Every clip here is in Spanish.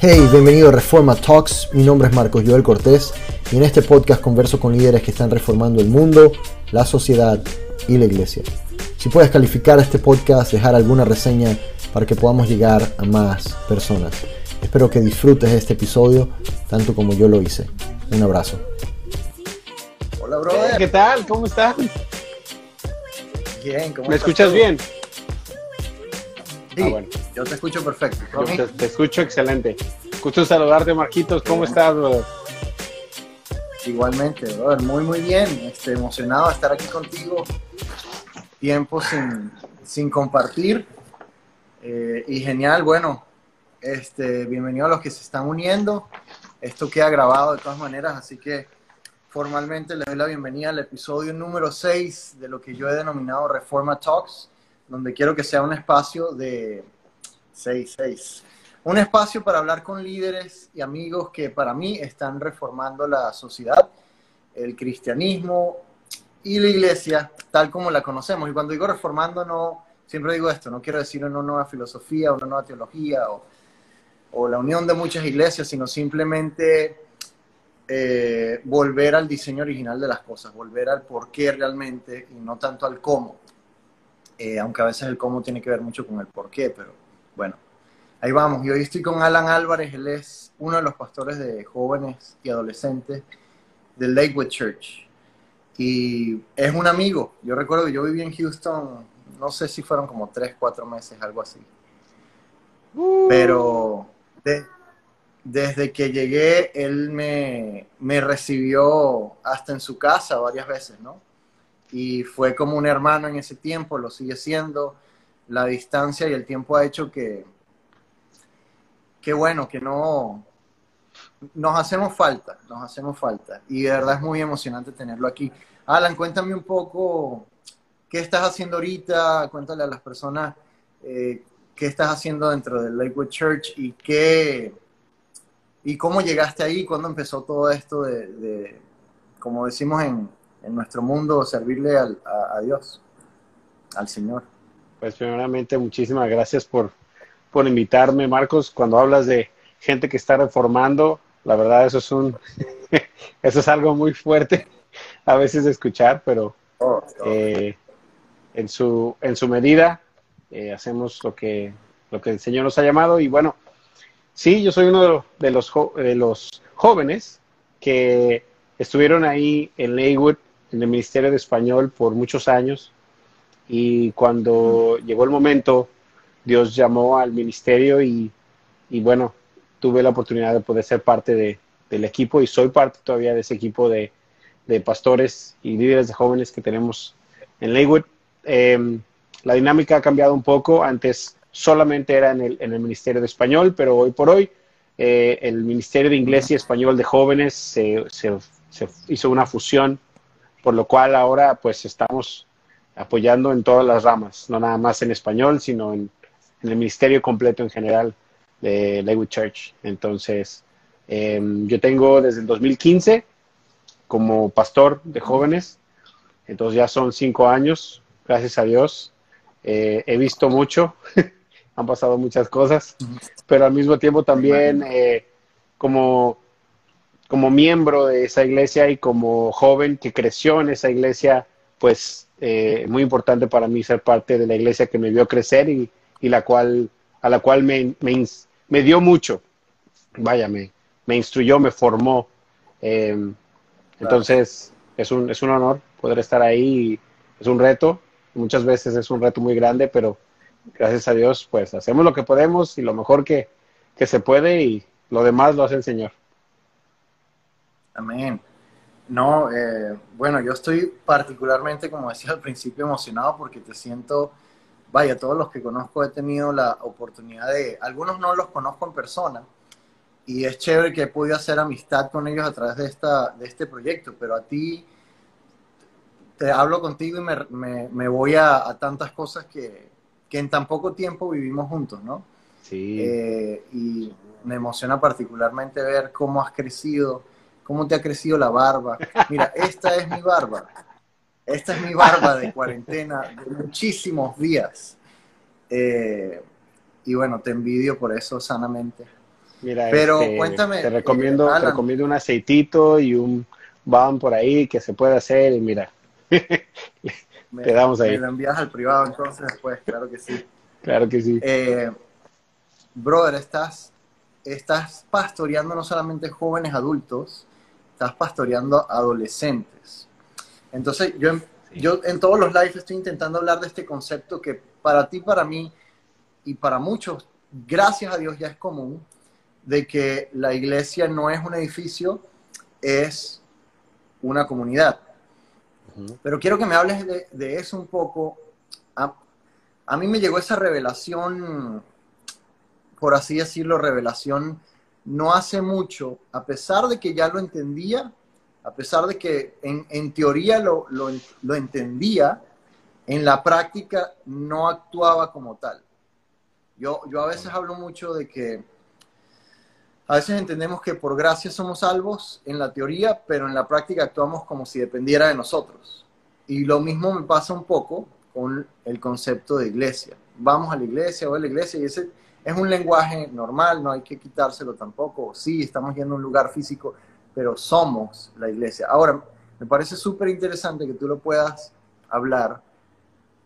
Hey, bienvenido a Reforma Talks. Mi nombre es Marcos Joel Cortés y en este podcast converso con líderes que están reformando el mundo, la sociedad y la iglesia. Si puedes calificar este podcast, dejar alguna reseña para que podamos llegar a más personas. Espero que disfrutes este episodio tanto como yo lo hice. Un abrazo. Hola, brother. ¿Qué tal? ¿Cómo estás? Bien, ¿cómo ¿Me estás escuchas tú? bien? Sí, Ah, bueno. yo te escucho perfecto. ¿Tú a Yo te, te escucho excelente. Gusto saludarte, Marquitos. ¿Cómo estás, brother? Igualmente, brother. Muy, muy bien. Este, emocionado de estar aquí contigo. Tiempo sin, sin compartir. Eh, y genial, bueno, este, bienvenido a los que se están uniendo. Esto queda grabado de todas maneras, así que formalmente les doy la bienvenida al episodio número 6 de lo que yo he denominado Reforma Talks, donde quiero que sea un espacio de 6, 6. Un espacio para hablar con líderes y amigos que para mí están reformando la sociedad, el cristianismo y la iglesia tal como la conocemos. Y cuando digo reformando, no siempre digo esto, no quiero decir una nueva filosofía, una nueva teología o, la unión de muchas iglesias, sino simplemente eh, volver al diseño original de las cosas, volver al por qué realmente y no tanto al cómo. Eh, aunque a veces el cómo tiene que ver mucho con el por qué, pero bueno, ahí vamos. Y hoy estoy con Alan Álvarez, él es uno de los pastores de jóvenes y adolescentes del Lakewood Church. Y es un amigo. Yo recuerdo que yo viví en Houston, no sé si fueron como tres, cuatro meses, algo así. Pero de- desde que llegué, él me, me recibió hasta en su casa varias veces, ¿no? Y fue como un hermano en ese tiempo, lo sigue siendo. La distancia y el tiempo ha hecho que, que bueno, que no, nos hacemos falta, nos hacemos falta. Y de verdad es muy emocionante tenerlo aquí. Alan, cuéntame un poco qué estás haciendo ahorita, cuéntale a las personas eh, qué estás haciendo dentro del Lakewood Church y qué y cómo llegaste ahí, cuándo empezó todo esto de, de, como decimos en, en nuestro mundo, servirle al- a, a Dios, al Señor. Pues primeramente, muchísimas gracias por, por invitarme, Marcos. Cuando hablas de gente que está reformando, la verdad eso es un eso es algo muy fuerte a veces de escuchar, pero Oh, oh. eh, en su en su medida eh, hacemos lo que lo que el Señor nos ha llamado y bueno, sí, yo soy uno de los jo- de los jóvenes que estuvieron ahí en Leywood en el Ministerio de Español por muchos años y cuando llegó el momento Dios llamó al ministerio y, y bueno, tuve la oportunidad de poder ser parte de, del equipo y soy parte todavía de ese equipo de, de pastores y líderes de jóvenes que tenemos en Leywood. Eh, la dinámica ha cambiado un poco. Antes solamente era en el, en el Ministerio de Español, pero hoy por hoy eh, el Ministerio de Inglés y Español de Jóvenes se- se hizo una fusión, por lo cual ahora pues estamos apoyando en todas las ramas, no nada más en español, sino en, en el ministerio completo en general de Lakewood Church. Entonces, eh, yo tengo desde el 2015 como pastor de jóvenes, entonces ya son cinco años, gracias a Dios. Eh, he visto mucho, han pasado muchas cosas, pero al mismo tiempo también eh, como, como miembro de esa iglesia y como joven que creció en esa iglesia, pues eh, muy importante para mí ser parte de la iglesia que me vio crecer y, y la cual, a la cual me, me, me dio mucho. Vaya, me, me instruyó, me formó. Eh, entonces, es un, es un honor poder estar ahí. y Es un reto. Muchas veces es un reto muy grande, pero gracias a Dios, pues hacemos lo que podemos y lo mejor que, que se puede y lo demás lo hace el Señor. Amén. No, eh, bueno, yo estoy particularmente, como decía al principio, emocionado porque te siento, vaya, todos los que conozco he tenido la oportunidad de, algunos no los conozco en persona y es chévere que he podido hacer amistad con ellos a través de, esta, de este proyecto, pero a ti te hablo contigo y me, me- me voy a, a tantas cosas que, que en tan poco tiempo vivimos juntos, ¿no? Sí. Eh, y me emociona particularmente ver cómo has crecido, cómo te ha crecido la barba. Mira, esta es mi barba. Esta es mi barba de cuarentena de muchísimos días. Eh, y bueno, te envidio por eso sanamente. Mira, Pero este, cuéntame, te recomiendo, eh, te recomiendo un aceitito y un balm por ahí que se puede hacer y mira, Me, Te damos ahí. Me lo envías al privado entonces después, claro que sí. claro que sí. Eh, brother, estás, estás pastoreando no solamente jóvenes adultos, estás pastoreando adolescentes. Entonces, yo, en- yo en todos los lives estoy intentando hablar de este concepto que para ti, para mí y para muchos, gracias a Dios ya es común, de que la iglesia no es un edificio, es una comunidad. Pero quiero que me hables de, de eso un poco. A, a mí me llegó esa revelación, por así decirlo, revelación no hace mucho, a pesar de que ya lo entendía, a pesar de que en, en teoría lo, lo, lo entendía, en la práctica no actuaba como tal. Yo, yo a veces hablo mucho de que a veces entendemos que por gracia somos salvos en la teoría, pero en la práctica actuamos como si dependiera de nosotros. Y lo mismo me pasa un poco con el concepto de iglesia. Vamos a la iglesia, voy a la iglesia, y ese es un lenguaje normal, no hay que quitárselo tampoco. Sí, estamos yendo a un lugar físico, pero somos la iglesia. Ahora, me parece súper interesante que tú lo puedas hablar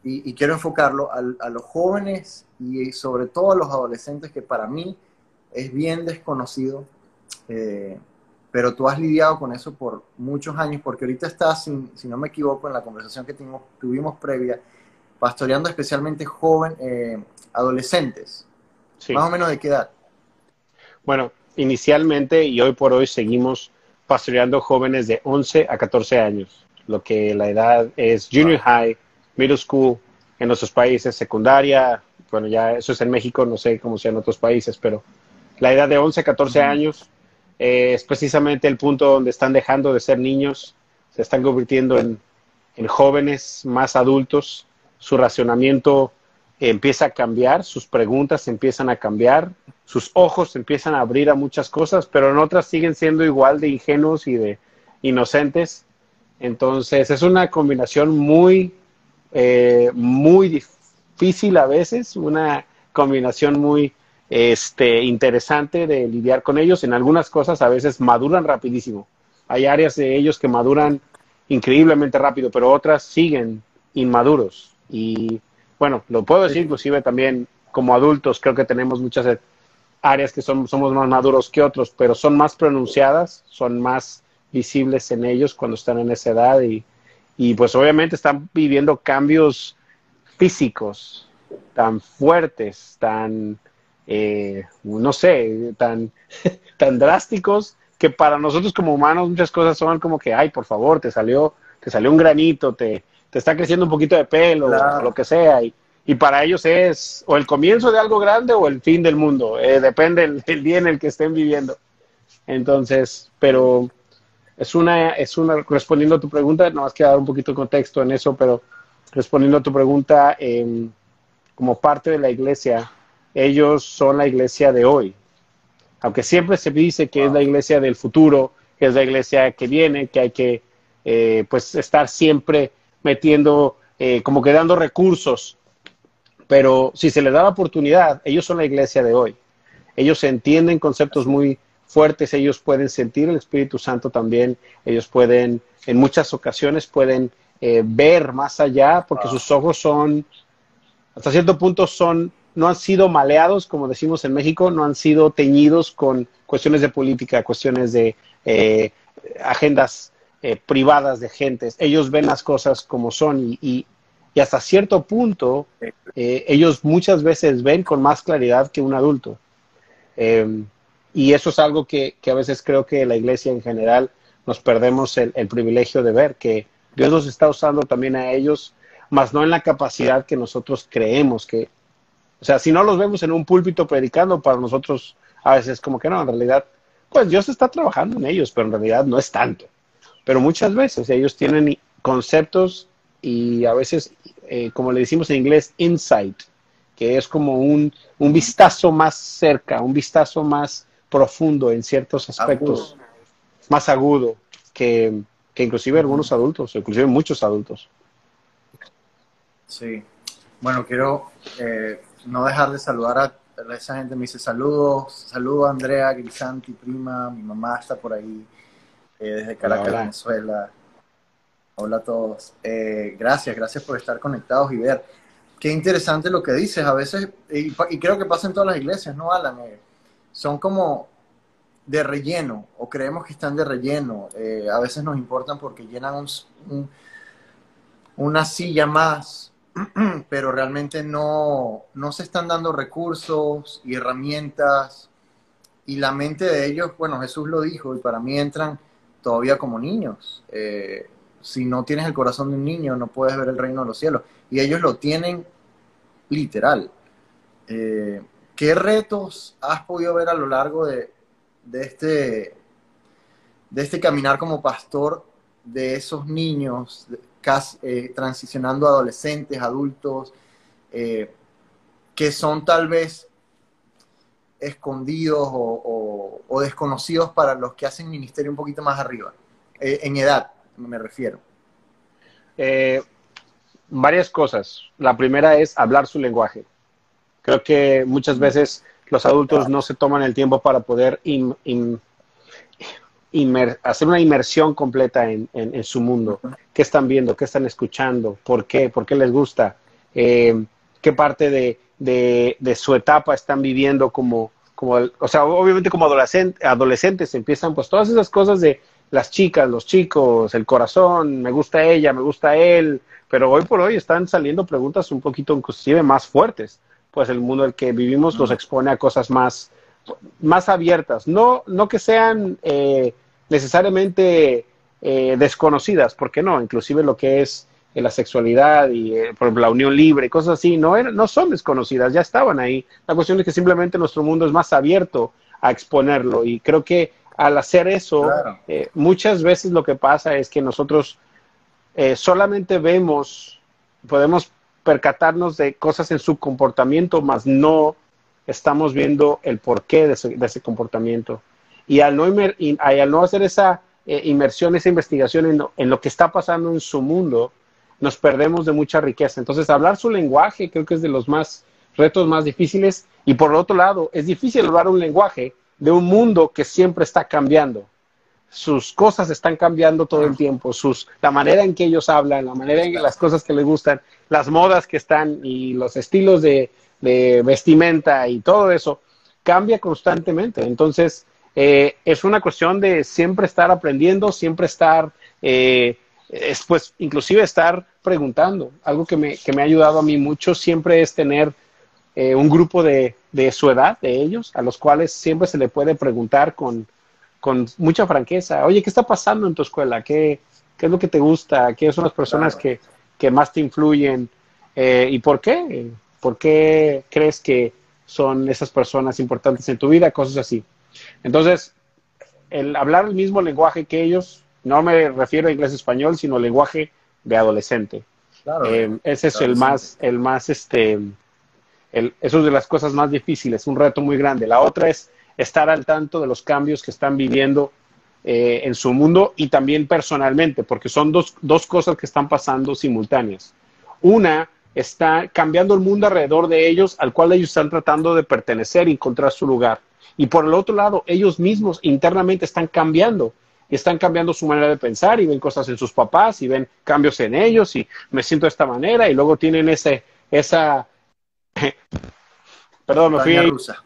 y, quiero enfocarlo a, los jóvenes y sobre todo a los adolescentes que para mí es bien desconocido, eh, pero tú has lidiado con eso por muchos años, porque ahorita estás, si, si no me equivoco, en la conversación que tuvimos, tuvimos previa, pastoreando especialmente joven, eh, adolescentes, Sí. más o menos de qué edad. Bueno, inicialmente y hoy por hoy seguimos pastoreando jóvenes de 11 a 14 años, lo que la edad es junior high, middle school, en nuestros países, secundaria, bueno, ya eso es en México, no sé cómo sea en otros países, pero la edad de 11 a 14 Ujú. años eh, es precisamente el punto donde están dejando de ser niños, se están convirtiendo en, en jóvenes más adultos, su racionamiento empieza a cambiar, sus preguntas empiezan a cambiar, sus ojos empiezan a abrir a muchas cosas, pero en otras siguen siendo igual de ingenuos y de inocentes. Entonces es una combinación muy, eh, muy difícil a veces, una combinación muy este, interesante de lidiar con ellos. En algunas cosas a veces maduran rapidísimo. Hay áreas de ellos que maduran increíblemente rápido, pero otras siguen inmaduros. Y bueno, lo puedo decir inclusive también como adultos, creo que tenemos muchas áreas que son, somos más maduros que otros, pero son más pronunciadas, son más visibles en ellos cuando están en esa edad y, y pues obviamente están viviendo cambios físicos tan fuertes, tan, eh, no sé, tan, tan drásticos que para nosotros como humanos muchas cosas son como que, ay, por favor, te salió, te salió un granito, te, te está creciendo un poquito de pelo, Claro. o lo que sea, y, y para ellos es o el comienzo de algo grande o el fin del mundo, eh, depende el, el día en el que estén viviendo. Entonces, pero es una, es una, respondiendo a tu pregunta, no más que dar un poquito de contexto en eso, pero respondiendo a tu pregunta, eh, como parte de la iglesia, ellos son la iglesia de hoy. Aunque siempre se dice que es la iglesia del futuro, que es la iglesia que viene, que hay que eh, pues estar siempre metiendo, eh, como que dando recursos. Pero si se les da la oportunidad, ellos son la iglesia de hoy. Ellos entienden conceptos muy fuertes, ellos pueden sentir el Espíritu Santo también, ellos pueden, en muchas ocasiones pueden eh, ver más allá, porque sus ojos son, hasta cierto punto son, no han sido maleados, como decimos en México, no han sido teñidos con cuestiones de política, cuestiones de eh, agendas eh, privadas de gentes. Ellos ven las cosas como son y, y, hasta cierto punto eh, ellos muchas veces ven con más claridad que un adulto. Eh, y eso es algo que, que, a veces creo que la iglesia en general nos perdemos el, el, privilegio de ver, que Dios los está usando también a ellos, más no en la capacidad que nosotros creemos que, o sea, si no los vemos en un púlpito predicando, para nosotros a veces como que no, en realidad, pues Dios está trabajando en ellos, pero en realidad no es tanto. Pero muchas veces ellos tienen conceptos y a veces, eh, como le decimos en inglés, insight, que es como un, un vistazo más cerca, un vistazo más profundo en ciertos aspectos, agudo. más agudo que, que inclusive algunos adultos, inclusive muchos adultos. Sí. Bueno, quiero eh, no dejar de saludar a, esa gente me dice saludos, saludos Andrea, Grisanti, prima, mi mamá está por ahí, eh, desde Caracas, Venezuela. Hola a todos. Eh, gracias, gracias por estar conectados y ver. Qué interesante lo que dices. A veces, y, creo que pasa en todas las iglesias, ¿no, Alan? Eh, son como de relleno, o creemos que están de relleno. a veces nos importan porque llenan una silla más pero realmente no, no se están dando recursos y herramientas y la mente de ellos, bueno, Jesús lo dijo y para mí entran todavía como niños. Eh, si no tienes el corazón de un niño, no puedes ver el reino de los cielos. Y ellos lo tienen literal. Eh, ¿Qué retos has podido ver a lo largo de, de, este, de este caminar como pastor de esos niños, eh, transicionando a adolescentes, adultos, que son tal vez escondidos o, desconocidos para los que hacen ministerio un poquito más arriba, eh, en edad me refiero. varias cosas. La primera es hablar su lenguaje. Creo que muchas veces los adultos no se toman el tiempo para poder hacer una inmersión completa en, su mundo. ¿Qué están viendo? ¿Qué están escuchando? ¿Por qué? ¿Por qué les gusta? Eh, ¿Qué parte de, su etapa están viviendo como, como o sea, obviamente como adolescentes empiezan pues todas esas cosas de las chicas, los chicos, el corazón, me gusta ella, me gusta él, pero hoy por hoy están saliendo preguntas un poquito inclusive más fuertes, pues el mundo en el que vivimos nos expone a cosas más, más abiertas, no, no que sean eh, necesariamente eh, desconocidas, ¿por qué no? Inclusive lo que es la sexualidad y eh, por ejemplo, la unión libre, cosas así, no, no son desconocidas, ya estaban ahí. La cuestión es que simplemente nuestro mundo es más abierto a exponerlo y creo que al hacer eso, muchas veces lo que pasa es que nosotros solamente vemos, podemos percatarnos de cosas en su comportamiento, mas no estamos viendo el porqué de ese comportamiento. Y al no, al no hacer esa eh, inmersión, esa investigación en lo, que está pasando en su mundo, nos perdemos de mucha riqueza. Entonces, hablar su lenguaje creo que es de los más retos más difíciles. Y por otro lado, es difícil hablar un lenguaje de un mundo que siempre está cambiando. Sus cosas están cambiando todo el tiempo, sus, la manera en que ellos hablan, la manera en que las cosas que les gustan, las modas que están y los estilos de, de vestimenta y todo eso cambia constantemente. Entonces, eh, es una cuestión de siempre estar aprendiendo, siempre estar, eh, pues inclusive estar preguntando. Algo que me, que me, ha ayudado a mí mucho siempre es tener eh, un grupo de, de, su edad, de ellos, a los cuales siempre se le puede preguntar con, con mucha franqueza, oye, ¿qué está pasando en tu escuela? ¿Qué, qué es lo que te gusta? ¿Qué son las personas que, que, más te influyen? ¿Y por qué? ¿Por qué crees que son esas personas importantes en tu vida? Cosas así. Entonces, el hablar el mismo lenguaje que ellos, no me refiero a inglés-español, sino lenguaje de adolescente. Eh, ese es el más, el más, este, el, eso es de las cosas más difíciles, un reto muy grande. La otra es estar al tanto de los cambios que están viviendo eh, en su mundo y también personalmente, porque son dos, dos cosas que están pasando simultáneas. Una está cambiando el mundo alrededor de ellos, al cual ellos están tratando de pertenecer y encontrar su lugar. Y por el otro lado, ellos mismos internamente están cambiando. Están cambiando su manera de pensar y ven cosas en sus papás y ven cambios en ellos y me siento de esta manera y luego tienen ese, esa... Perdón, me fui... Rusa.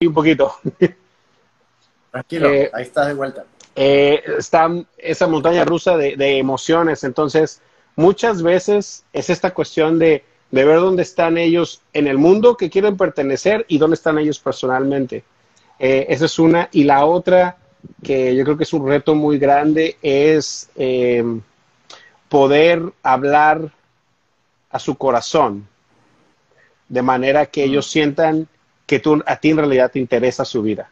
Un poquito. Tranquilo, eh, ahí estás de vuelta. Eh, está esa montaña rusa de, de emociones. Entonces, muchas veces es esta cuestión de de ver dónde están ellos en el mundo que quieren pertenecer y dónde están ellos personalmente. Eh, esa es una. Y la otra, que yo creo que es un reto muy grande, es eh, poder hablar a su corazón, de manera que ellos mm. sientan que tú, a ti en realidad te interesa su vida.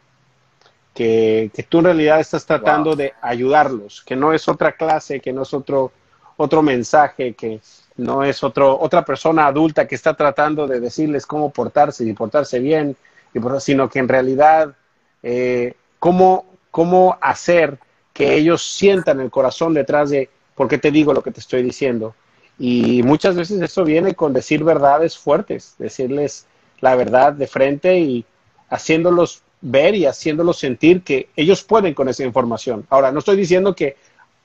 Que, tú en realidad estás tratando de ayudarlos, que no es otra clase, que no es otro, otro mensaje, que, no es otro, otra persona adulta que está tratando de decirles cómo portarse y portarse bien, y sino que en realidad eh, cómo, cómo hacer que ellos sientan el corazón detrás de por qué te digo lo que te estoy diciendo. Y muchas veces eso viene con decir verdades fuertes, decirles la verdad de frente y haciéndolos ver y haciéndolos sentir que ellos pueden con esa información. Ahora, no estoy diciendo que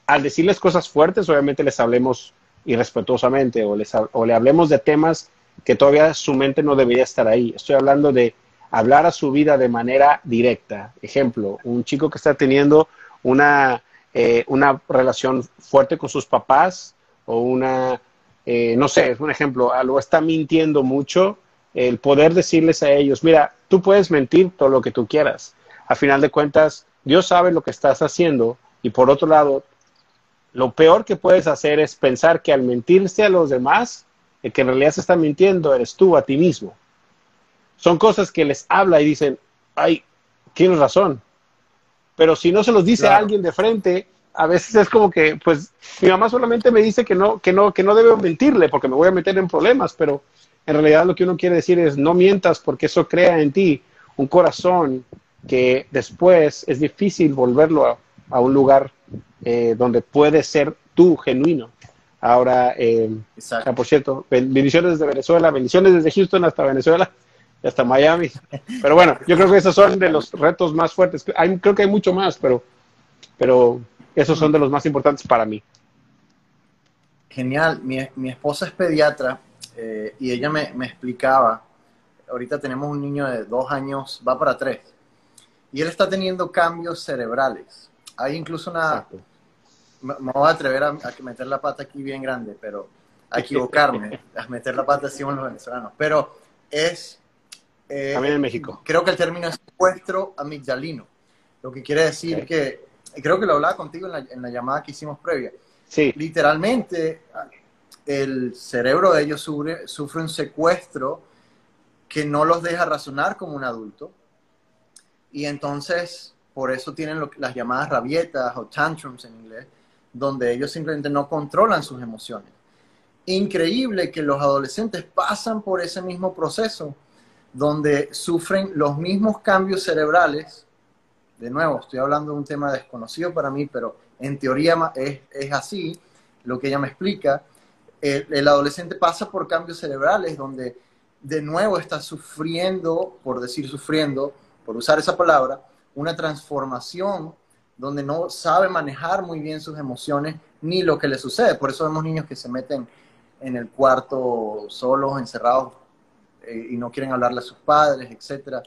al decirles cosas fuertes, obviamente les hablemos irrespetuosamente o, les, o le hablemos de temas que todavía su mente no debería estar ahí. Estoy hablando de hablar a su vida de manera directa. Ejemplo, un chico que está teniendo una, eh, una relación fuerte con sus papás o una, eh, no sé, es un ejemplo, algo está mintiendo mucho, el poder decirles a ellos, mira, tú puedes mentir todo lo que tú quieras. A final de cuentas, Dios sabe lo que estás haciendo y por otro lado, lo peor que puedes hacer es pensar que al mentirse a los demás, el que en realidad se está mintiendo eres tú a ti mismo. Son cosas que les habla y dicen, ay, tienes razón. Pero si no se los dice a alguien de frente, a veces es como que, pues, mi mamá solamente me dice que no, que no, que no debo mentirle porque me voy a meter en problemas, pero en realidad lo que uno quiere decir es no mientas porque eso crea en ti un corazón que después es difícil volverlo a un lugar eh, donde puedes ser tú genuino. Ahora, eh, por cierto, bendiciones desde Venezuela, bendiciones desde Houston hasta Venezuela y hasta Miami. Pero bueno, yo creo que esos son de los retos más fuertes. Hay, creo que hay mucho más, pero, pero esos son de los más importantes para mí. Genial. Mi, mi esposa es pediatra eh, y ella me, me, explicaba, ahorita tenemos un niño de dos años, va para tres, y él está teniendo cambios cerebrales. Hay incluso una, me, voy a atrever a, meter la pata aquí bien grande, pero a equivocarme, a meter la pata así con los venezolanos. Pero es... Eh, También en México. Creo que el término es secuestro amigdalino, lo que quiere decir que, creo que lo hablaba contigo en la, en la llamada que hicimos previa. Sí. Literalmente, el cerebro de ellos sufre, sufre un secuestro que no los deja razonar como un adulto. Y entonces, por eso tienen las llamadas rabietas o tantrums en inglés, donde ellos simplemente no controlan sus emociones. Increíble que los adolescentes pasan por ese mismo proceso, donde sufren los mismos cambios cerebrales. De nuevo, estoy hablando de un tema desconocido para mí, pero en teoría es, es así, lo que ella me explica. El, el adolescente pasa por cambios cerebrales donde de nuevo está sufriendo, por decir sufriendo, por usar esa palabra, una transformación donde no sabe manejar muy bien sus emociones ni lo que le sucede. Por eso vemos niños que se meten en el cuarto solos, encerrados eh, y no quieren hablarle a sus padres, etc.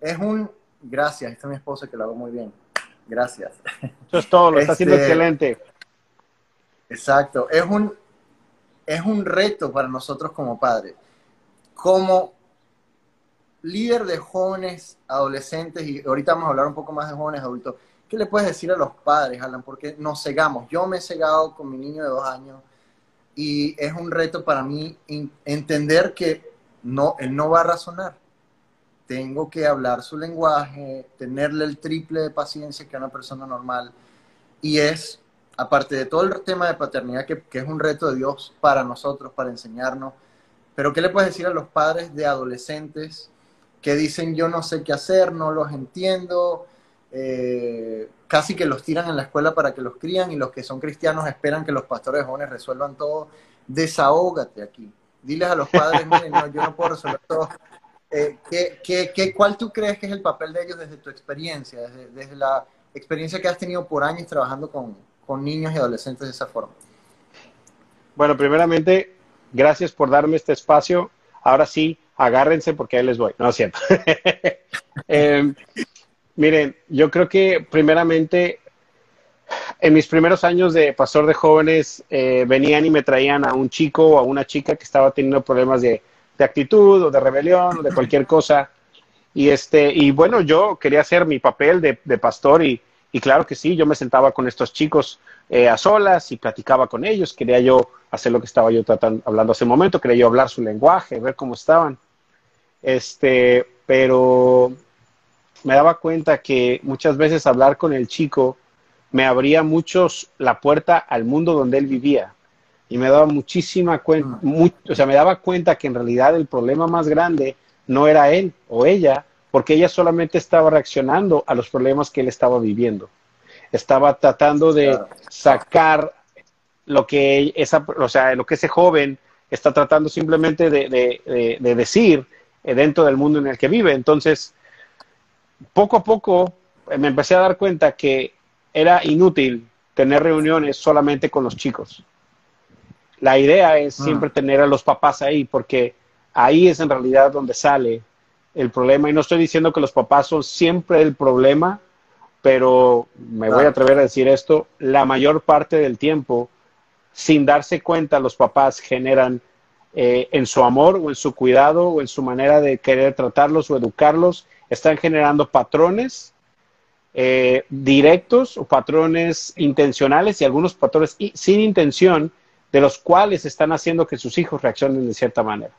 Es un, gracias, esta es mi esposa que lo hago muy bien. Gracias. Eso es todo, lo está haciendo este, excelente. Exacto, es un, es un reto para nosotros como padres. Como líder de jóvenes, adolescentes, y ahorita vamos a hablar un poco más de jóvenes adultos, ¿Qué le puedes decir a los padres, Alan? Porque nos cegamos. Yo me he cegado con mi niño de dos años y es un reto para mí entender que no, él no va a razonar. Tengo que hablar su lenguaje, tenerle el triple de paciencia que a una persona normal. Y es, aparte de todo el tema de paternidad, que, que es un reto de Dios para nosotros, para enseñarnos, pero ¿qué le puedes decir a los padres de adolescentes que dicen yo no sé qué hacer, no los entiendo, eh, casi que los tiran en la escuela para que los crían y los que son cristianos esperan que los pastores jóvenes resuelvan todo. Desahógate aquí. Diles a los padres, miren, no, yo no puedo resolver todo. Eh, ¿qué, qué, cuál tú crees que es el papel de ellos desde tu experiencia, desde, desde la experiencia que has tenido por años trabajando con, con niños y adolescentes de esa forma? Bueno, primeramente, gracias por darme este espacio. Ahora sí, agárrense porque ahí les voy. No es cierto. eh, Miren, yo creo que primeramente en mis primeros años de pastor de jóvenes eh, venían y me traían a un chico o a una chica que estaba teniendo problemas de, actitud o de rebelión o de cualquier cosa. Y, este, y bueno, yo quería hacer mi papel de, pastor y, claro que sí, yo me sentaba con estos chicos eh, a solas y platicaba con ellos. Quería yo hacer lo que estaba yo tratando, hablando hace un momento, quería yo hablar su lenguaje, ver cómo estaban. Este, pero me daba cuenta que muchas veces hablar con el chico me abría muchos la puerta al mundo donde él vivía. Y me daba muchísima cuenta, mm. o sea, me daba cuenta que en realidad el problema más grande no era él o ella, porque ella solamente estaba reaccionando a los problemas que él estaba viviendo. Estaba tratando de sacar lo que esa, o sea, lo que ese joven está tratando simplemente de, decir eh, dentro del mundo en el que vive. Entonces, poco a poco eh, me empecé a dar cuenta que era inútil tener reuniones solamente con los chicos. La idea es ah. siempre tener a los papás ahí, porque ahí es en realidad donde sale el problema. Y no estoy diciendo que los papás son siempre el problema, pero me voy a atrever a decir esto, la mayor parte del tiempo, sin darse cuenta, los papás generan eh, en su amor o en su cuidado o en su manera de querer tratarlos o educarlos, están generando patrones eh, directos o patrones intencionales y algunos patrones sin intención de los cuales están haciendo que sus hijos reaccionen de cierta manera.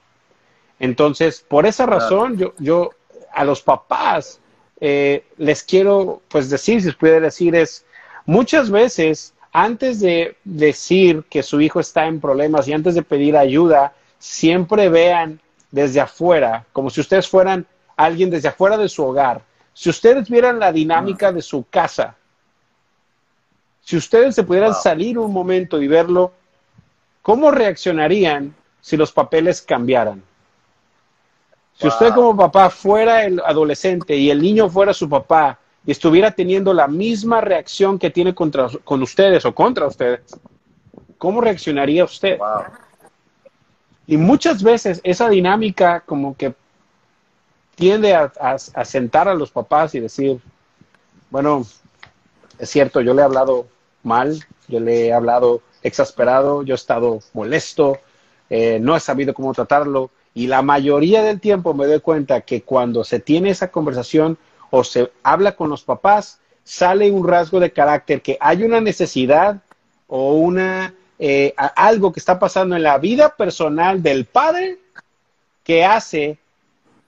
Entonces, por esa razón, yo, yo a los papás eh, les quiero pues decir, si puede decir, es muchas veces antes de decir que su hijo está en problemas y antes de pedir ayuda, siempre vean desde afuera, como si ustedes fueran alguien desde afuera de su hogar. Si ustedes vieran la dinámica de su casa, si ustedes se pudieran salir un momento y verlo, ¿cómo reaccionarían si los papeles cambiaran? Si usted como papá fuera el adolescente y el niño fuera su papá y estuviera teniendo la misma reacción que tiene contra, con ustedes o contra ustedes, ¿cómo reaccionaría usted? Y muchas veces esa dinámica como que tiende a, sentar a los papás y decir, bueno, es cierto, yo le he hablado mal, yo le he hablado exasperado, yo he estado molesto, eh, no he sabido cómo tratarlo. Y la mayoría del tiempo me doy cuenta que cuando se tiene esa conversación o se habla con los papás, sale un rasgo de carácter que hay una necesidad o una eh, algo que está pasando en la vida personal del padre que hace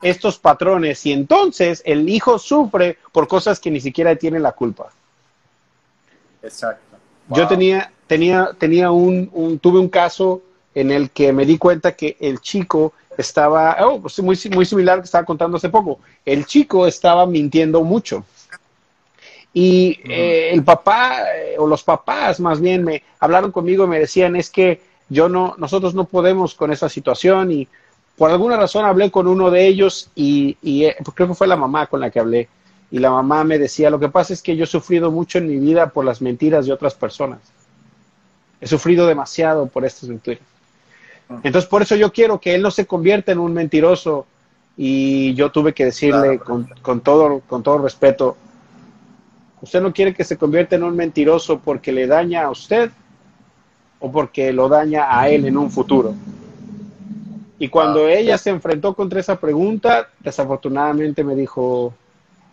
estos patrones y entonces el hijo sufre por cosas que ni siquiera tiene la culpa. Exacto. Yo tenía, tenía, tenía un, tuve un caso en el que me di cuenta que el chico estaba, oh, pues muy, muy similar que estaba contando hace poco, el chico estaba mintiendo mucho. Y eh, el papá, eh, o los papás más bien, me hablaron conmigo y me decían, es que yo no, nosotros no podemos con esa situación y por alguna razón hablé con uno de ellos y, eh, pues creo que fue la mamá con la que hablé. Y la mamá me decía, lo que pasa es que yo he sufrido mucho en mi vida por las mentiras de otras personas. He sufrido demasiado por estas mentiras. Entonces, por eso yo quiero que él no se convierta en un mentiroso. Y yo tuve que decirle con, con, todo, con todo respeto, Usted no quiere que se convierta en un mentiroso porque le daña a usted o porque lo daña a él en un futuro. Y cuando ah, ella se enfrentó contra esa pregunta, desafortunadamente me dijo,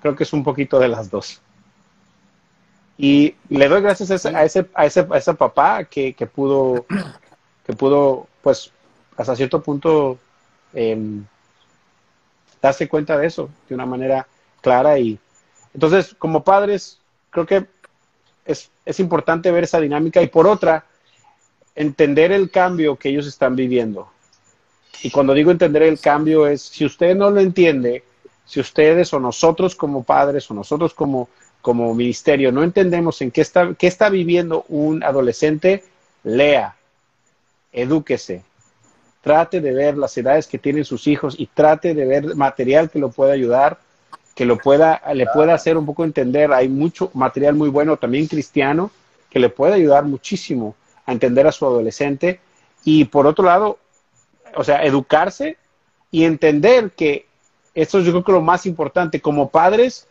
creo que es un poquito de las dos. Y le doy gracias a ese, a ese, a ese, a ese papá que, que, pudo, que pudo, pues, hasta cierto punto em, darse cuenta de eso de una manera clara y, entonces, como padres, creo que es, importante ver esa dinámica y por otra, entender el cambio que ellos están viviendo. Y cuando digo entender el cambio es, si usted no lo entiende, si ustedes o nosotros como padres o nosotros como, como ministerio no entendemos en qué está, qué está viviendo un adolescente, lea, edúquese, trate de ver las edades que tienen sus hijos y trate de ver material que lo pueda ayudar que lo pueda, le pueda hacer un poco entender. Hay mucho material muy bueno también cristiano que le puede ayudar muchísimo a entender a su adolescente. Y por otro lado, o sea, educarse y entender que esto es yo creo que lo más importante como padres.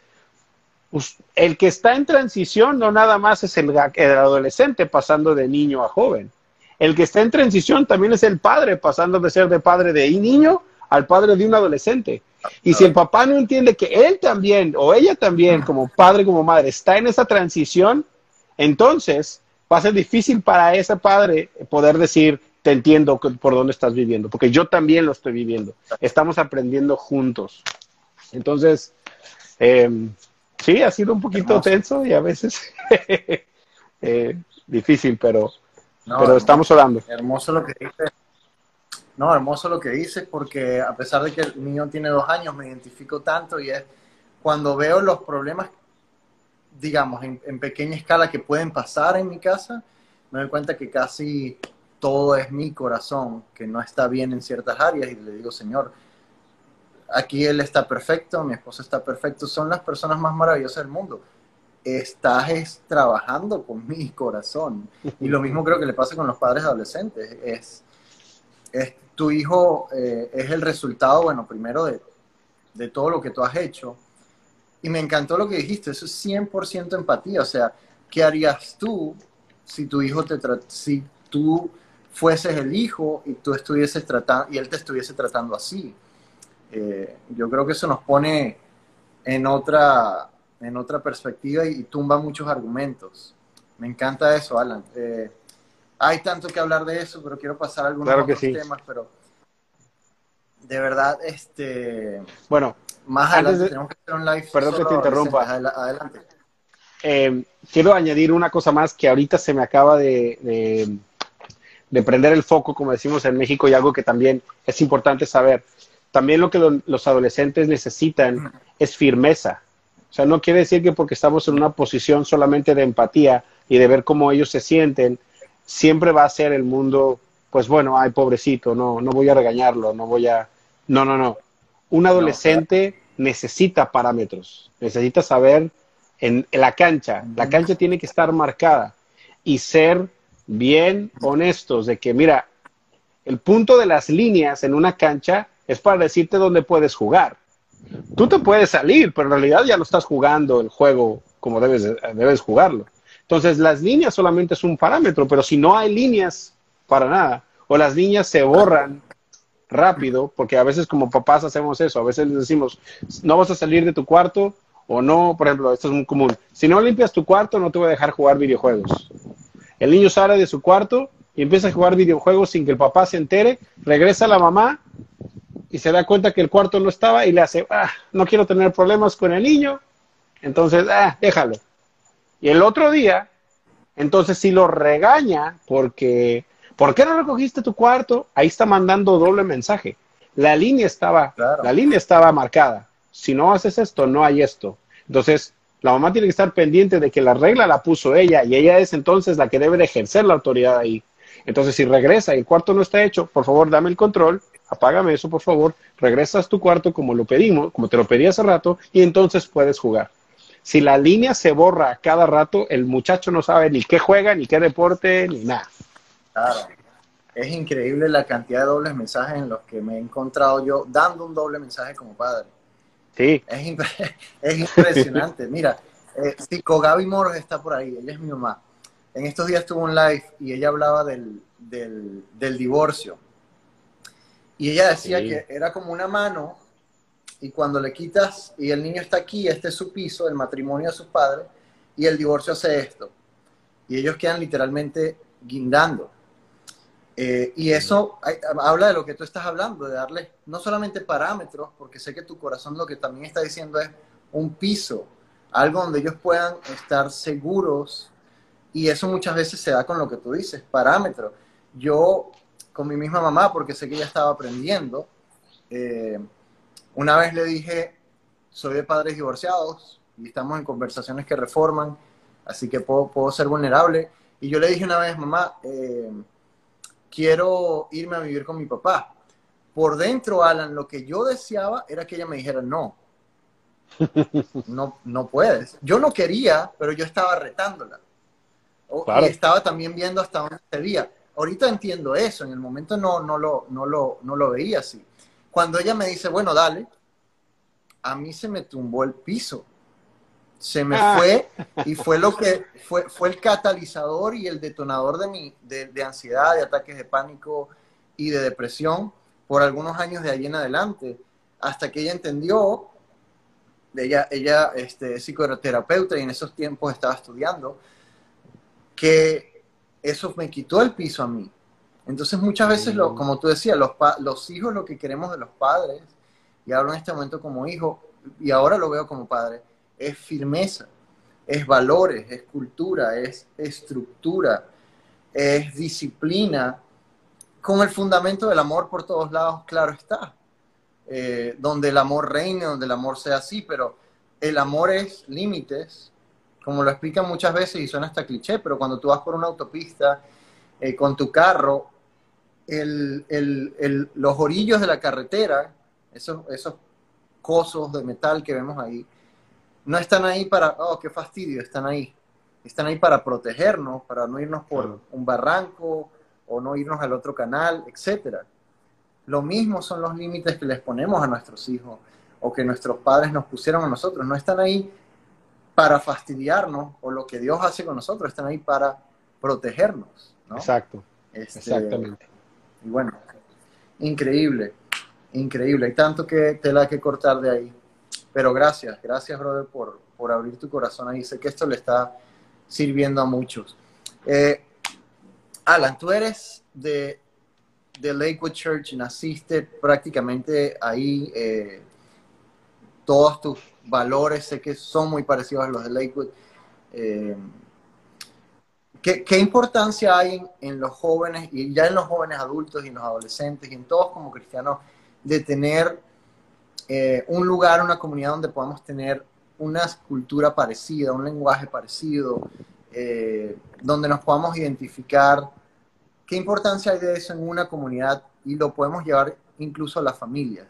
El que está en transición no nada más es el, el adolescente pasando de niño a joven. El que está en transición también es el padre pasando de ser de padre de niño al padre de un adolescente. Y si el papá no entiende que él también o ella también, como padre, como madre, está en esa transición, entonces va a ser difícil para ese padre poder decir, te entiendo por dónde estás viviendo, porque yo también lo estoy viviendo. Estamos aprendiendo juntos. Entonces, em, sí, ha sido un poquito tenso y a veces eh, difícil, pero, pero estamos orando. Hermoso lo que dices no, hermoso lo que dices, porque a pesar de que el niño tiene dos años, me identifico tanto y es cuando veo los problemas, digamos, en, pequeña escala que pueden pasar en mi casa, me doy cuenta que casi todo es mi corazón, que no está bien en ciertas áreas y le digo, Señor, aquí él está perfecto, mi esposa está perfecto, son las personas más maravillosas del mundo. Estás trabajando con mi corazón. Y lo mismo creo que le pasa con los padres adolescentes. Es, es tu hijo eh, es el resultado, bueno, primero de, de todo lo que tú has hecho. Y me encantó lo que dijiste, eso es 100% empatía. O sea, ¿qué harías tú si tu hijo te si tú fueses el hijo y tú estuvieses tratando y él te estuviese tratando así? Eh, yo creo que eso nos pone en otra, en otra perspectiva y, tumba muchos argumentos. Me encanta eso, Alan. Eh, hay tanto que hablar de eso, pero quiero pasar a algunos otros temas, pero de verdad, este... Bueno, más adelante tenemos que hacer un live. Perdón que te interrumpa. Adelante. Eh, quiero añadir una cosa más que ahorita se me acaba de, de, prender el foco, como decimos en México, y algo que también es importante saber. También lo que los adolescentes necesitan es firmeza. O sea, no quiere decir que porque estamos en una posición solamente de empatía y de ver cómo ellos se sienten, siempre va a ser el mundo, pues bueno, ay, pobrecito, no, no voy a regañarlo, no voy a... No, no, no. Un adolescente necesita parámetros, necesita saber en, la cancha. La cancha tiene que estar marcada y ser bien honestos de que, mira, el punto de las líneas en una cancha es para decirte dónde puedes jugar. Tú te puedes salir, pero en realidad ya no estás jugando el juego como debes, debes jugarlo. Entonces, las líneas solamente es un parámetro, pero si no hay líneas para nada, o las líneas se borran rápido, porque a veces como papás hacemos eso, a veces les decimos, no vas a salir de tu cuarto o no, por ejemplo, esto es muy común, si no limpias tu cuarto no te voy a dejar jugar videojuegos. El niño sale de su cuarto y empieza a jugar videojuegos sin que el papá se entere, regresa a la mamá y se da cuenta que el cuarto no estaba y le hace, ah, no quiero tener problemas con el niño, entonces, ah, déjalo. Y el otro día, entonces si lo regaña porque, ¿por qué no recogiste tu cuarto? Ahí está mandando doble mensaje. La línea estaba, la línea estaba marcada si no haces esto, no hay esto. Entonces, la mamá tiene que estar pendiente de que la regla la puso ella y ella es entonces la que debe de ejercer la autoridad ahí. Entonces, si regresa y el cuarto no está hecho, por favor, dame el control, apágame eso, por favor, regresas tu cuarto como lo pedimos, como te lo pedí hace rato, y entonces puedes jugar. Si la línea se borra cada rato, el muchacho no sabe ni qué juega, ni qué deporte, ni nada. Claro. Es increíble la cantidad de dobles mensajes en los que me he encontrado yo dando un doble mensaje como padre. Sí. Es, impresionante. Mira, eh, Psico Gaby Moros está por ahí, ella es mi mamá. En estos días tuvo un live y ella hablaba del, divorcio. Y ella decía que era como una mano y cuando le quitas y el niño está aquí, este es su piso, el matrimonio de sus padres, y el divorcio hace esto. Y ellos quedan literalmente guindando. Eh, y eso habla de lo que tú estás hablando, de darle no solamente parámetros, porque sé que tu corazón lo que también está diciendo es un piso, algo donde ellos puedan estar seguros. Y eso muchas veces se da con lo que tú dices, parámetros. Yo, con mi misma mamá, porque sé que ella estaba aprendiendo, eh, una vez le dije, soy de padres divorciados y estamos en conversaciones que reforman, así que puedo, puedo ser vulnerable. Y yo le dije una vez, mamá, eh, quiero irme a vivir con mi papá. Por dentro, Alan, lo que yo deseaba era que ella me dijera, no, no, no puedes. Yo no quería, pero yo estaba retándola. Y estaba también viendo hasta dónde sería. Ahorita entiendo eso, en el momento no, no, lo, no, lo, no lo veía así. Cuando ella me dice, bueno, dale, a mí se me tumbó el piso se me ah. fue y fue lo que fue, fue el catalizador y el detonador de mi de, ansiedad, de ataques de pánico y de depresión por algunos años de allí en adelante, hasta que ella entendió, ella, ella este, es psicoterapeuta y en esos tiempos estaba estudiando, que eso me quitó el piso a mí. Entonces muchas veces, lo, como tú decías, los, los hijos lo que queremos de los padres, y hablo en este momento como hijo, y ahora lo veo como padre, es firmeza, es valores, es cultura, es estructura, es disciplina, con el fundamento del amor por todos lados, claro está. Eh, donde el amor reine, donde el amor sea así, pero el amor es límites, como lo explican muchas veces y suena hasta cliché, pero cuando tú vas por una autopista eh, con tu carro, los orillos de la carretera, esos, esos cosos de metal que vemos ahí, no están ahí para, oh, qué fastidio, están ahí. Están ahí para protegernos, para no irnos por un barranco o no irnos al otro canal, etc. Lo mismo son los límites que les ponemos a nuestros hijos o que nuestros padres nos pusieron a nosotros. No están ahí para fastidiarnos o lo que Dios hace con nosotros, están ahí para protegernos. Exacto. Este, Exactamente. Y bueno, increíble, increíble. Hay tanto que tela que cortar de ahí. Pero gracias, gracias, brother, por, por abrir tu corazón ahí. Sé que esto le está sirviendo a muchos. Eh, Alan, tú eres de, de, Lakewood Church, naciste prácticamente ahí. Eh, todos tus valores sé que son muy parecidos a los de Lakewood. Eh, ¿qué, importancia hay en, los jóvenes, y ya en los jóvenes adultos y en los adolescentes y en todos como cristianos, de tener eh, un lugar, una comunidad donde podamos tener una cultura parecida, un lenguaje parecido, eh, donde nos podamos identificar? ¿Qué importancia hay de eso en una comunidad? Y lo podemos llevar incluso a las familias,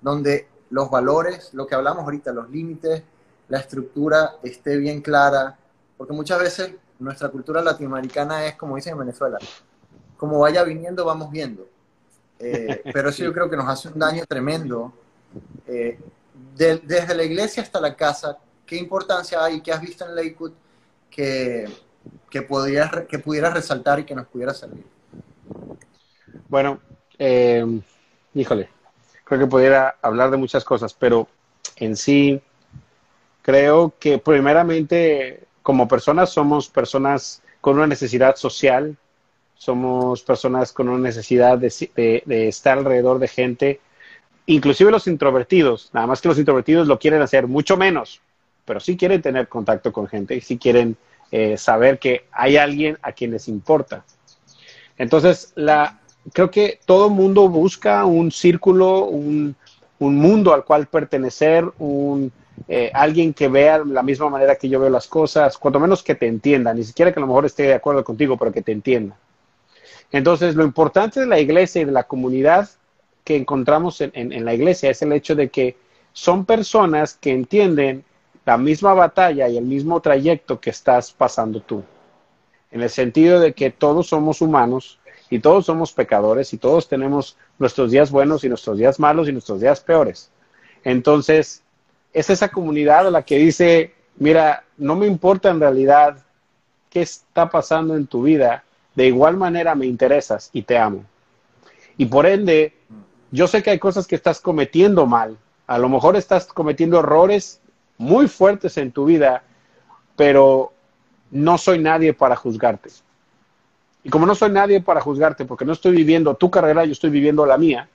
donde los valores, lo que hablamos ahorita, los límites, la estructura esté bien clara, porque muchas veces nuestra cultura latinoamericana es, como dicen en Venezuela, como vaya viniendo, vamos viendo. Eh, pero eso yo creo que nos hace un daño tremendo. Eh, desde la iglesia hasta la casa, ¿qué importancia hay? ¿Qué has visto en Lakewood que, que, pudieras, que pudieras resaltar y que nos pudiera servir? Bueno, eh, híjole, creo que pudiera hablar de muchas cosas, pero en sí creo que primeramente como personas somos personas con una necesidad social, somos personas con una necesidad de, estar alrededor de gente, inclusive los introvertidos, nada más que los introvertidos lo quieren hacer mucho menos, pero sí quieren tener contacto con gente y sí quieren eh, saber que hay alguien a quien les importa. Entonces, la, creo que todo mundo busca un círculo, un, mundo al cual pertenecer, un, eh, alguien que vea la misma manera que yo veo las cosas, cuanto menos que te entienda, ni siquiera que a lo mejor esté de acuerdo contigo, pero que te entienda. Entonces, lo importante de la iglesia y de la comunidad que encontramos en la iglesia es el hecho de que son personas que entienden la misma batalla y el mismo trayecto que estás pasando tú. En el sentido de que todos somos humanos y todos somos pecadores y todos tenemos nuestros días buenos y nuestros días malos y nuestros días peores. Entonces, es esa comunidad la que dice, mira, no me importa en realidad qué está pasando en tu vida, de igual manera me interesas y te amo. Y por ende, yo sé que hay cosas que estás cometiendo mal, a lo mejor estás cometiendo errores muy fuertes en tu vida, pero no soy nadie para juzgarte. Y como no soy nadie para juzgarte, porque no estoy viviendo tu carrera, yo estoy viviendo la mía,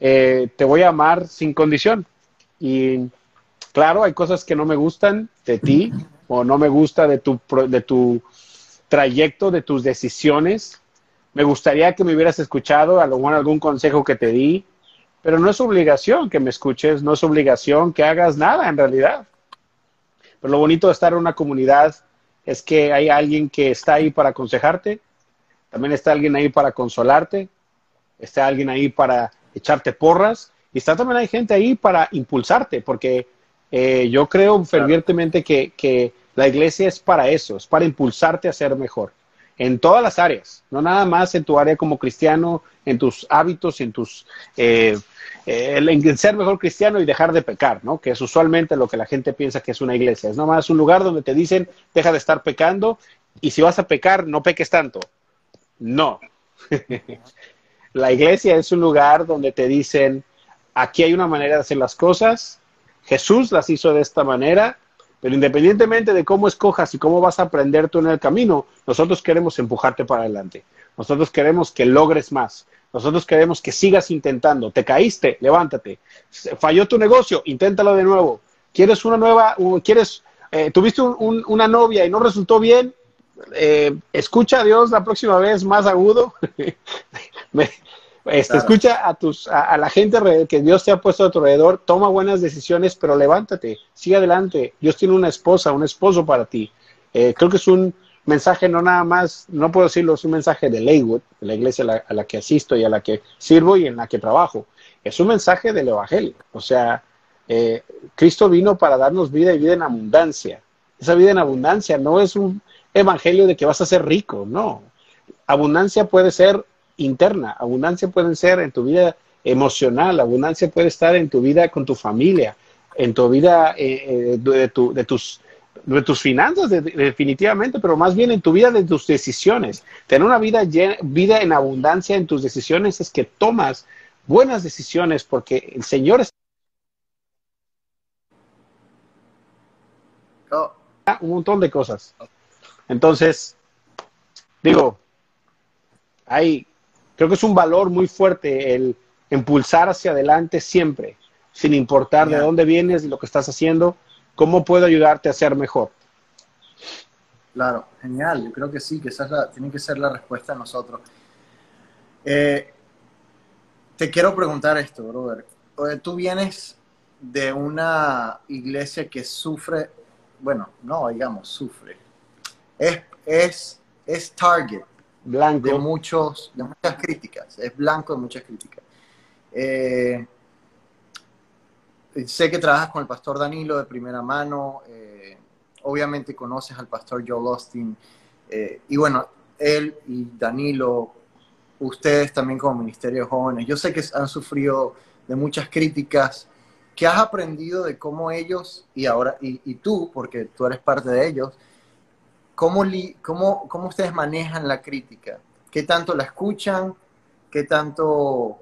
eh, te voy a amar sin condición. Y claro, hay cosas que no me gustan de ti o no me gusta de tu, de tu trayecto, de tus decisiones. Me gustaría que me hubieras escuchado, a lo mejor algún consejo que te di, pero no es obligación que me escuches, no es obligación que hagas nada en realidad. Pero lo bonito de estar en una comunidad es que hay alguien que está ahí para aconsejarte, también está alguien ahí para consolarte, está alguien ahí para echarte porras y está también hay gente ahí para impulsarte, porque eh, yo creo fervientemente que, que, la iglesia es para eso, es para impulsarte a ser mejor en todas las áreas, no nada más en tu área como cristiano, en tus hábitos, en tus eh, eh, en ser mejor cristiano y dejar de pecar, ¿no? Que es usualmente lo que la gente piensa que es una iglesia. Es nomás un lugar donde te dicen, deja de estar pecando y si vas a pecar, no peques tanto. No. la iglesia es un lugar donde te dicen, aquí hay una manera de hacer las cosas, Jesús las hizo de esta manera, pero independientemente de cómo escojas y cómo vas a aprender tú en el camino, nosotros queremos empujarte para adelante. Nosotros queremos que logres más. Nosotros queremos que sigas intentando. Te caíste, levántate. Falló tu negocio, inténtalo de nuevo. ¿Quieres una nueva, quieres, eh, tuviste una novia y no resultó bien? Eh, escucha a Dios la próxima vez más agudo. Este, Escucha a, tus, a, la gente que Dios te ha puesto a tu alrededor, toma buenas decisiones, pero levántate, sigue adelante. Dios tiene una esposa, un esposo para ti. Eh, creo que es un mensaje no nada más, no puedo decirlo, es un mensaje de Leywood, de la iglesia a la, que asisto y a la que sirvo y en la que trabajo. Es un mensaje del Evangelio. O sea, eh, Cristo vino para darnos vida y vida en abundancia. Esa vida en abundancia no es un evangelio de que vas a ser rico, no. Abundancia puede ser interna, abundancia puede ser en tu vida emocional, abundancia puede estar en tu vida con tu familia, en tu vida eh, eh, de, tus, de tus finanzas definitivamente, pero más bien en tu vida de tus decisiones. Tener una vida, vida en abundancia en tus decisiones es que tomas buenas decisiones porque el Señor está oh. un montón de cosas. Entonces, digo, hay, creo que es un valor muy fuerte el impulsar hacia adelante siempre, sin importar de dónde vienes y lo que estás haciendo, cómo puedo ayudarte a ser mejor. Claro, genial, yo creo que sí, que esa tiene que ser la respuesta a nosotros. Eh, te quiero preguntar esto, brother. Tú vienes de una iglesia que sufre, bueno, no digamos sufre, es, es, es target blanco. De, muchos, de muchas críticas, es blanco de muchas críticas. Eh, sé que trabajas con el pastor Danilo de primera mano, eh, obviamente conoces al pastor Joel Austin, eh, y bueno, él y Danilo, ustedes también como Ministerio de Jóvenes, yo sé que han sufrido de muchas críticas, ¿qué has aprendido de cómo ellos, y ahora, y tú, porque tú eres parte de ellos, ¿cómo, cómo, cómo ustedes manejan la crítica? ¿Qué tanto la escuchan? ¿Qué tanto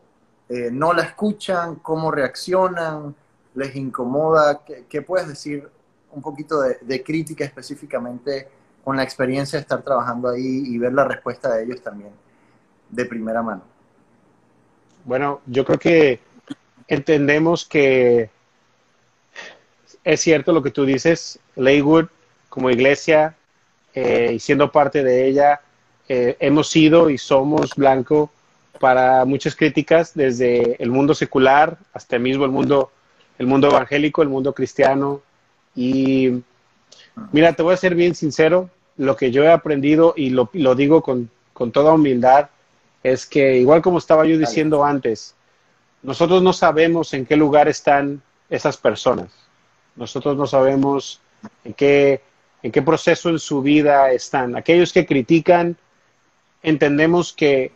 eh, no la escuchan? ¿Cómo reaccionan? ¿Les incomoda? ¿Qué, puedes decir un poquito de, crítica específicamente con la experiencia de estar trabajando ahí y ver la respuesta de ellos también de primera mano? Bueno, yo creo que entendemos que es cierto lo que tú dices, Leywood como iglesia eh, y siendo parte de ella, eh, hemos sido y somos blanco para muchas críticas desde el mundo secular hasta mismo el mundo, el mundo evangélico, el mundo cristiano. Y mira, te voy a ser bien sincero, lo que yo he aprendido y lo, lo digo con, con toda humildad, es que igual como estaba yo diciendo antes, nosotros no sabemos en qué lugar están esas personas. Nosotros no sabemos en qué en qué proceso en su vida están. Aquellos que critican, entendemos que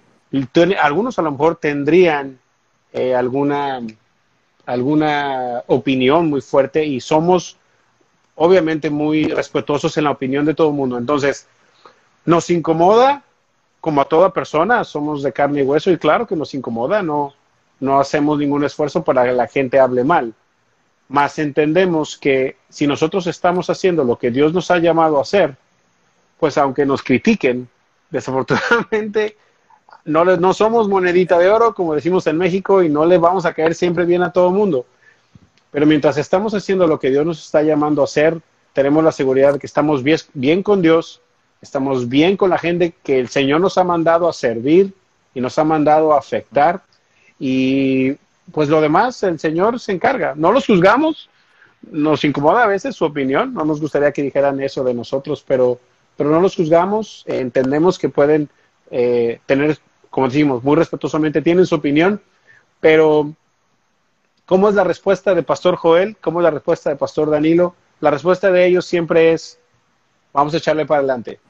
algunos a lo mejor tendrían eh, alguna, alguna opinión muy fuerte y somos obviamente muy respetuosos en la opinión de todo el mundo. Entonces, nos incomoda como a toda persona, somos de carne y hueso y claro que nos incomoda, no, no hacemos ningún esfuerzo para que la gente hable mal. Más entendemos que si nosotros estamos haciendo lo que Dios nos ha llamado a hacer, pues aunque nos critiquen, desafortunadamente no, no somos monedita de oro, como decimos en México, y no le vamos a caer siempre bien a todo el mundo. Pero mientras estamos haciendo lo que Dios nos está llamando a hacer, tenemos la seguridad de que estamos bien, bien con Dios, estamos bien con la gente que el Señor nos ha mandado a servir y nos ha mandado a afectar. Y pues lo demás el Señor se encarga. No los juzgamos, nos incomoda a veces su opinión, no nos gustaría que dijeran eso de nosotros, pero, pero no los juzgamos, entendemos que pueden eh, tener, como decimos, muy respetuosamente, tienen su opinión, pero ¿cómo es la respuesta de Pastor Joel? ¿Cómo es la respuesta de Pastor Danilo? La respuesta de ellos siempre es, vamos a echarle para adelante.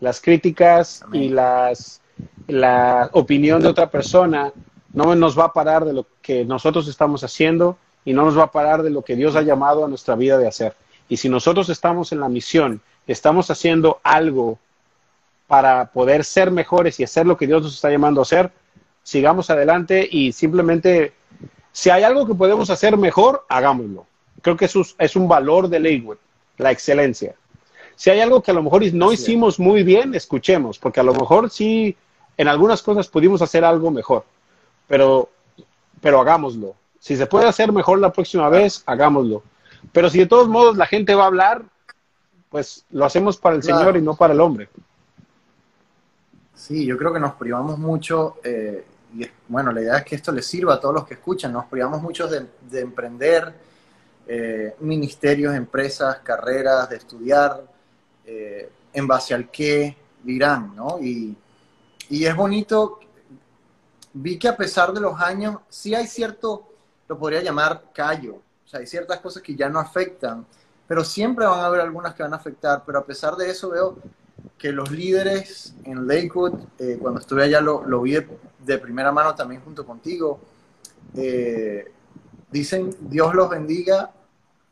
Las críticas y las, la opinión de otra persona no nos va a parar de lo que nosotros estamos haciendo y no nos va a parar de lo que Dios ha llamado a nuestra vida de hacer. Y si nosotros estamos en la misión, estamos haciendo algo para poder ser mejores y hacer lo que Dios nos está llamando a hacer, sigamos adelante y simplemente, si hay algo que podemos hacer mejor, hagámoslo. Creo que eso es un valor de Lakewood, la excelencia. Si hay algo que a lo mejor no hicimos muy bien, escuchemos, porque a lo mejor sí, en algunas cosas pudimos hacer algo mejor pero, pero hagámoslo. Si se puede hacer mejor la próxima vez, hagámoslo. Pero si de todos modos la gente va a hablar, pues lo hacemos para el Señor y no para el hombre. Sí, yo creo que nos privamos mucho, eh, bueno, la idea es que esto les sirva a todos los que escuchan. Nos privamos muchos de, emprender, eh, ministerios, empresas, carreras, de estudiar, eh, en base al qué dirán, ¿no? Y, y es bonito, vi que a pesar de los años, sí hay cierto, lo podría llamar callo, o sea, hay ciertas cosas que ya no afectan, pero siempre van a haber algunas que van a afectar, pero a pesar de eso veo que los líderes en Lakewood, eh, cuando estuve allá lo, lo, vi de, primera mano también junto contigo, eh, dicen Dios los bendiga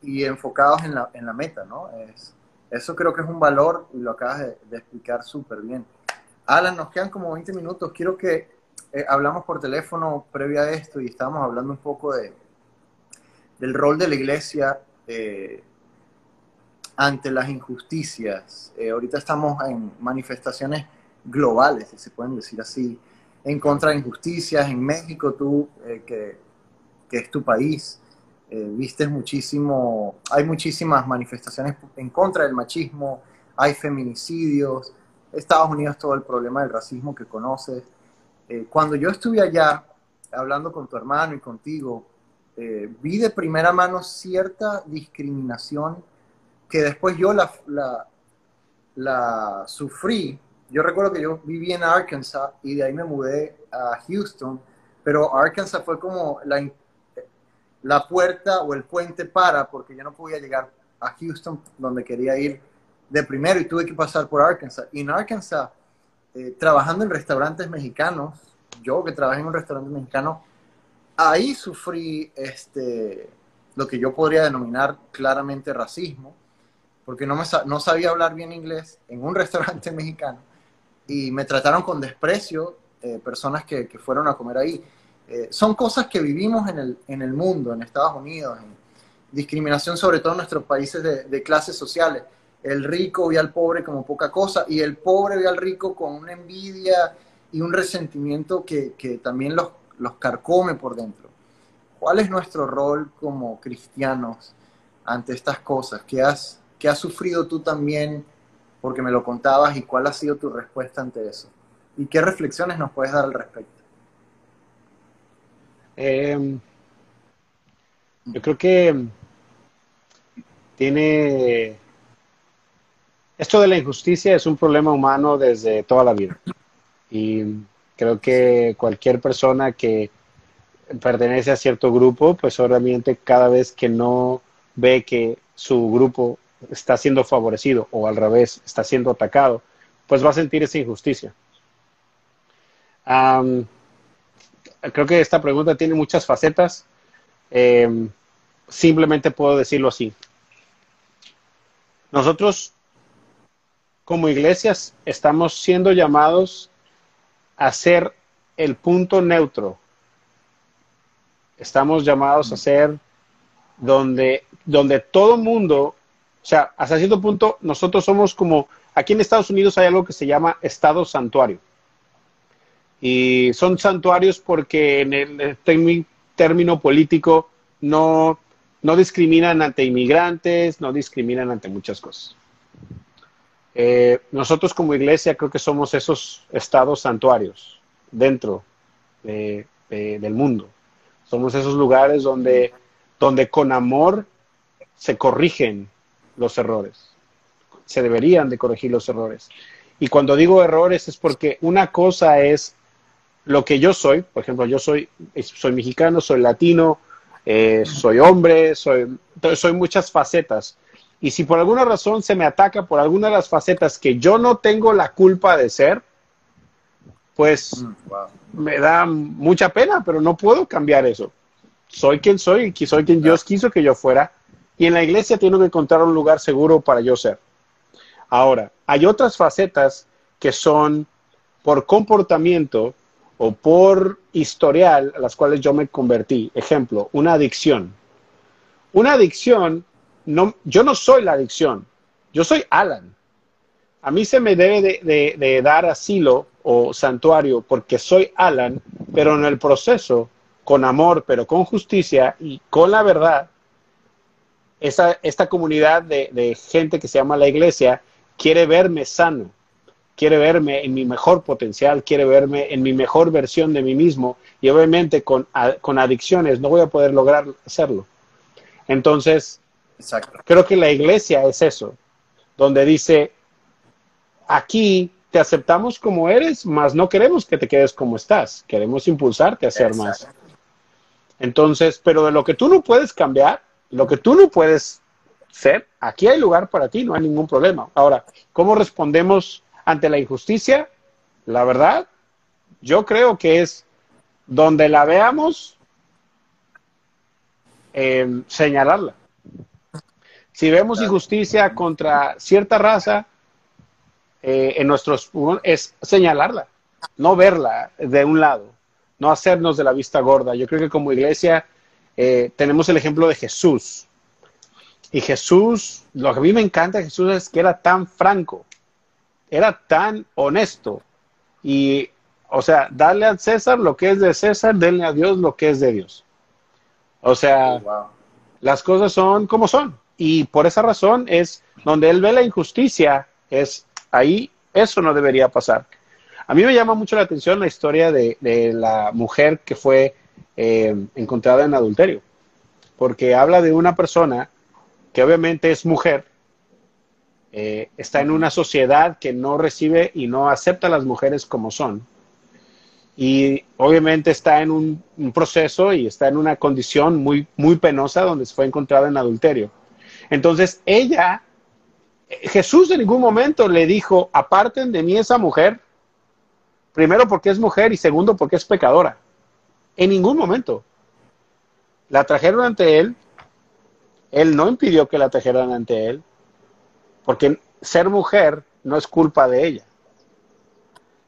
y enfocados en la, en la meta, ¿no? Es, eso creo que es un valor y lo acabas de, explicar súper bien. Alan, nos quedan como 20 minutos. Quiero que eh, hablamos por teléfono previa a esto y estábamos hablando un poco de, del rol de la iglesia ante las injusticias. Eh, ahorita estamos en manifestaciones globales, si se pueden decir así, en contra de injusticias. En México, tú, eh, que, que, es tu país, eh, viste muchísimo, hay muchísimas manifestaciones en contra del machismo, hay feminicidios, Estados Unidos todo el problema del racismo que conoces. Cuando yo estuve allá, hablando con tu hermano y contigo, vi de primera mano cierta discriminación que después yo la sufrí. Yo recuerdo que yo viví en Arkansas y de ahí me mudé a Houston, pero Arkansas fue como la, la puerta o el puente para, porque yo no podía llegar a Houston donde quería ir de primero y tuve que pasar por Arkansas. Y en Arkansas, eh, trabajando en restaurantes mexicanos, yo que trabajé en un restaurante mexicano, ahí sufrí este, lo que yo podría denominar claramente racismo porque no, me, no sabía hablar bien inglés en un restaurante mexicano y me trataron con desprecio eh, personas que, que, fueron a comer ahí. Eh, son cosas que vivimos en el, en el mundo, en Estados Unidos, discriminación sobre todo en nuestros países de clases sociales. El rico ve al pobre como poca cosa y el pobre ve al rico con una envidia y un resentimiento que, que también los, los carcome por dentro. ¿Cuál es nuestro rol como cristianos ante estas cosas? ¿Qué has, ¿Qué has sufrido tú también? Porque me lo contabas y cuál ha sido tu respuesta ante eso. ¿Y qué reflexiones nos puedes dar al respecto? Em, yo creo que tiene... Esto de la injusticia es un problema humano desde toda la vida. Y creo que cualquier persona que pertenece a cierto grupo, pues obviamente cada vez que no ve que su grupo está siendo favorecido o al revés, está siendo atacado, pues va a sentir esa injusticia. creo que esta pregunta tiene muchas facetas. Em, simplemente puedo decirlo así. Nosotros, como iglesias, estamos siendo llamados a ser el punto neutro. Estamos llamados a ser donde, donde todo mundo o sea, hasta cierto punto nosotros somos como, aquí en Estados Unidos hay algo que se llama estado santuario. Y son santuarios porque en el término político no, no discriminan ante inmigrantes, no discriminan ante muchas cosas. Eh, nosotros como iglesia creo que somos esos estados santuarios dentro del mundo. Somos esos lugares donde, donde con amor se corrigen los errores. Se deberían de corregir los errores. Y cuando digo errores es porque una cosa es lo que yo soy, por ejemplo, yo soy, soy mexicano, soy latino, eh, soy hombre, soy muchas facetas. Y si por alguna razón se me ataca por alguna de las facetas que yo no tengo la culpa de ser, pues mm, me da mucha pena, pero no puedo cambiar eso. Soy quien soy y soy quien Dios quiso que yo fuera y en la iglesia tengo que encontrar un lugar seguro para yo ser. Ahora, hay otras facetas que son por comportamiento o por historial a las cuales yo me convertí. Ejemplo, una adicción. Una adicción, no, yo no soy la adicción, yo soy Alan. A mí se me debe de, dar asilo o santuario porque soy Alan, pero en el proceso, con amor, pero con justicia y con la verdad, esta, esta comunidad de, gente que se llama la iglesia quiere verme sano, quiere verme en mi mejor potencial, quiere verme en mi mejor versión de mí mismo y obviamente con, con adicciones no voy a poder lograr hacerlo. Entonces, creo que la iglesia es eso, donde dice, aquí te aceptamos como eres, mas no queremos que te quedes como estás, queremos impulsarte a ser más. Entonces, pero de lo que tú no puedes cambiar, lo que tú no puedes ser, aquí hay lugar para ti, no hay ningún problema. Ahora, ¿cómo respondemos ante la injusticia? La verdad, yo creo que es donde la veamos, eh, señalarla. Si vemos injusticia contra cierta raza, eh, en nuestros es señalarla, no verla de un lado, no hacernos de la vista gorda. Yo creo que como iglesia eh, tenemos el ejemplo de Jesús. Y Jesús, lo que a mí me encanta de Jesús es que era tan franco, era tan honesto. Y, o sea, darle a César lo que es de César, denle a Dios lo que es de Dios. O sea, oh, las cosas son como son. Y por esa razón es donde él ve la injusticia, es Ahí eso no debería pasar. A mí me llama mucho la atención la historia de, la mujer que fue eh, encontrada en adulterio, porque habla de una persona que obviamente es mujer, eh, está en una sociedad que no recibe y no acepta a las mujeres como son. Y obviamente está en un, proceso y está en una condición muy, muy penosa donde se fue encontrada en adulterio. Entonces ella Jesús en ningún momento le dijo, aparten de mí esa mujer, primero porque es mujer y segundo porque es pecadora. En ningún momento. La trajeron ante él, él no impidió que la trajeran ante él, porque ser mujer no es culpa de ella.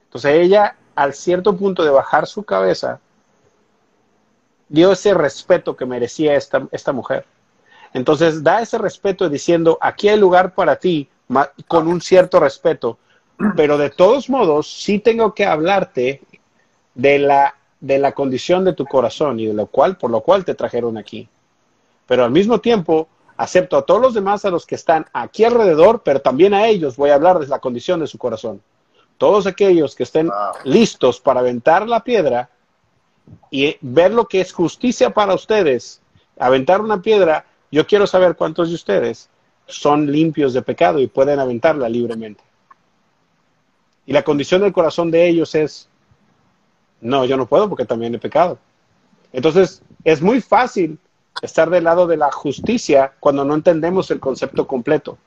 Entonces ella, al cierto punto de bajar su cabeza, dio ese respeto que merecía esta, esta mujer. Entonces, da ese respeto diciendo, aquí hay lugar para ti, con un cierto respeto, pero de todos modos, sí tengo que hablarte de la, de la condición de tu corazón y de lo cual, por lo cual te trajeron aquí. Pero al mismo tiempo, acepto a todos los demás, a los que están aquí alrededor, pero también a ellos voy a hablar de la condición de su corazón. Todos aquellos que estén listos para aventar la piedra y ver lo que es justicia para ustedes, aventar una piedra, yo quiero saber cuántos de ustedes son limpios de pecado y pueden aventarla libremente. Y la condición del corazón de ellos es, no, yo no puedo porque también he pecado. Entonces, es muy fácil estar del lado de la justicia cuando no entendemos el concepto completo.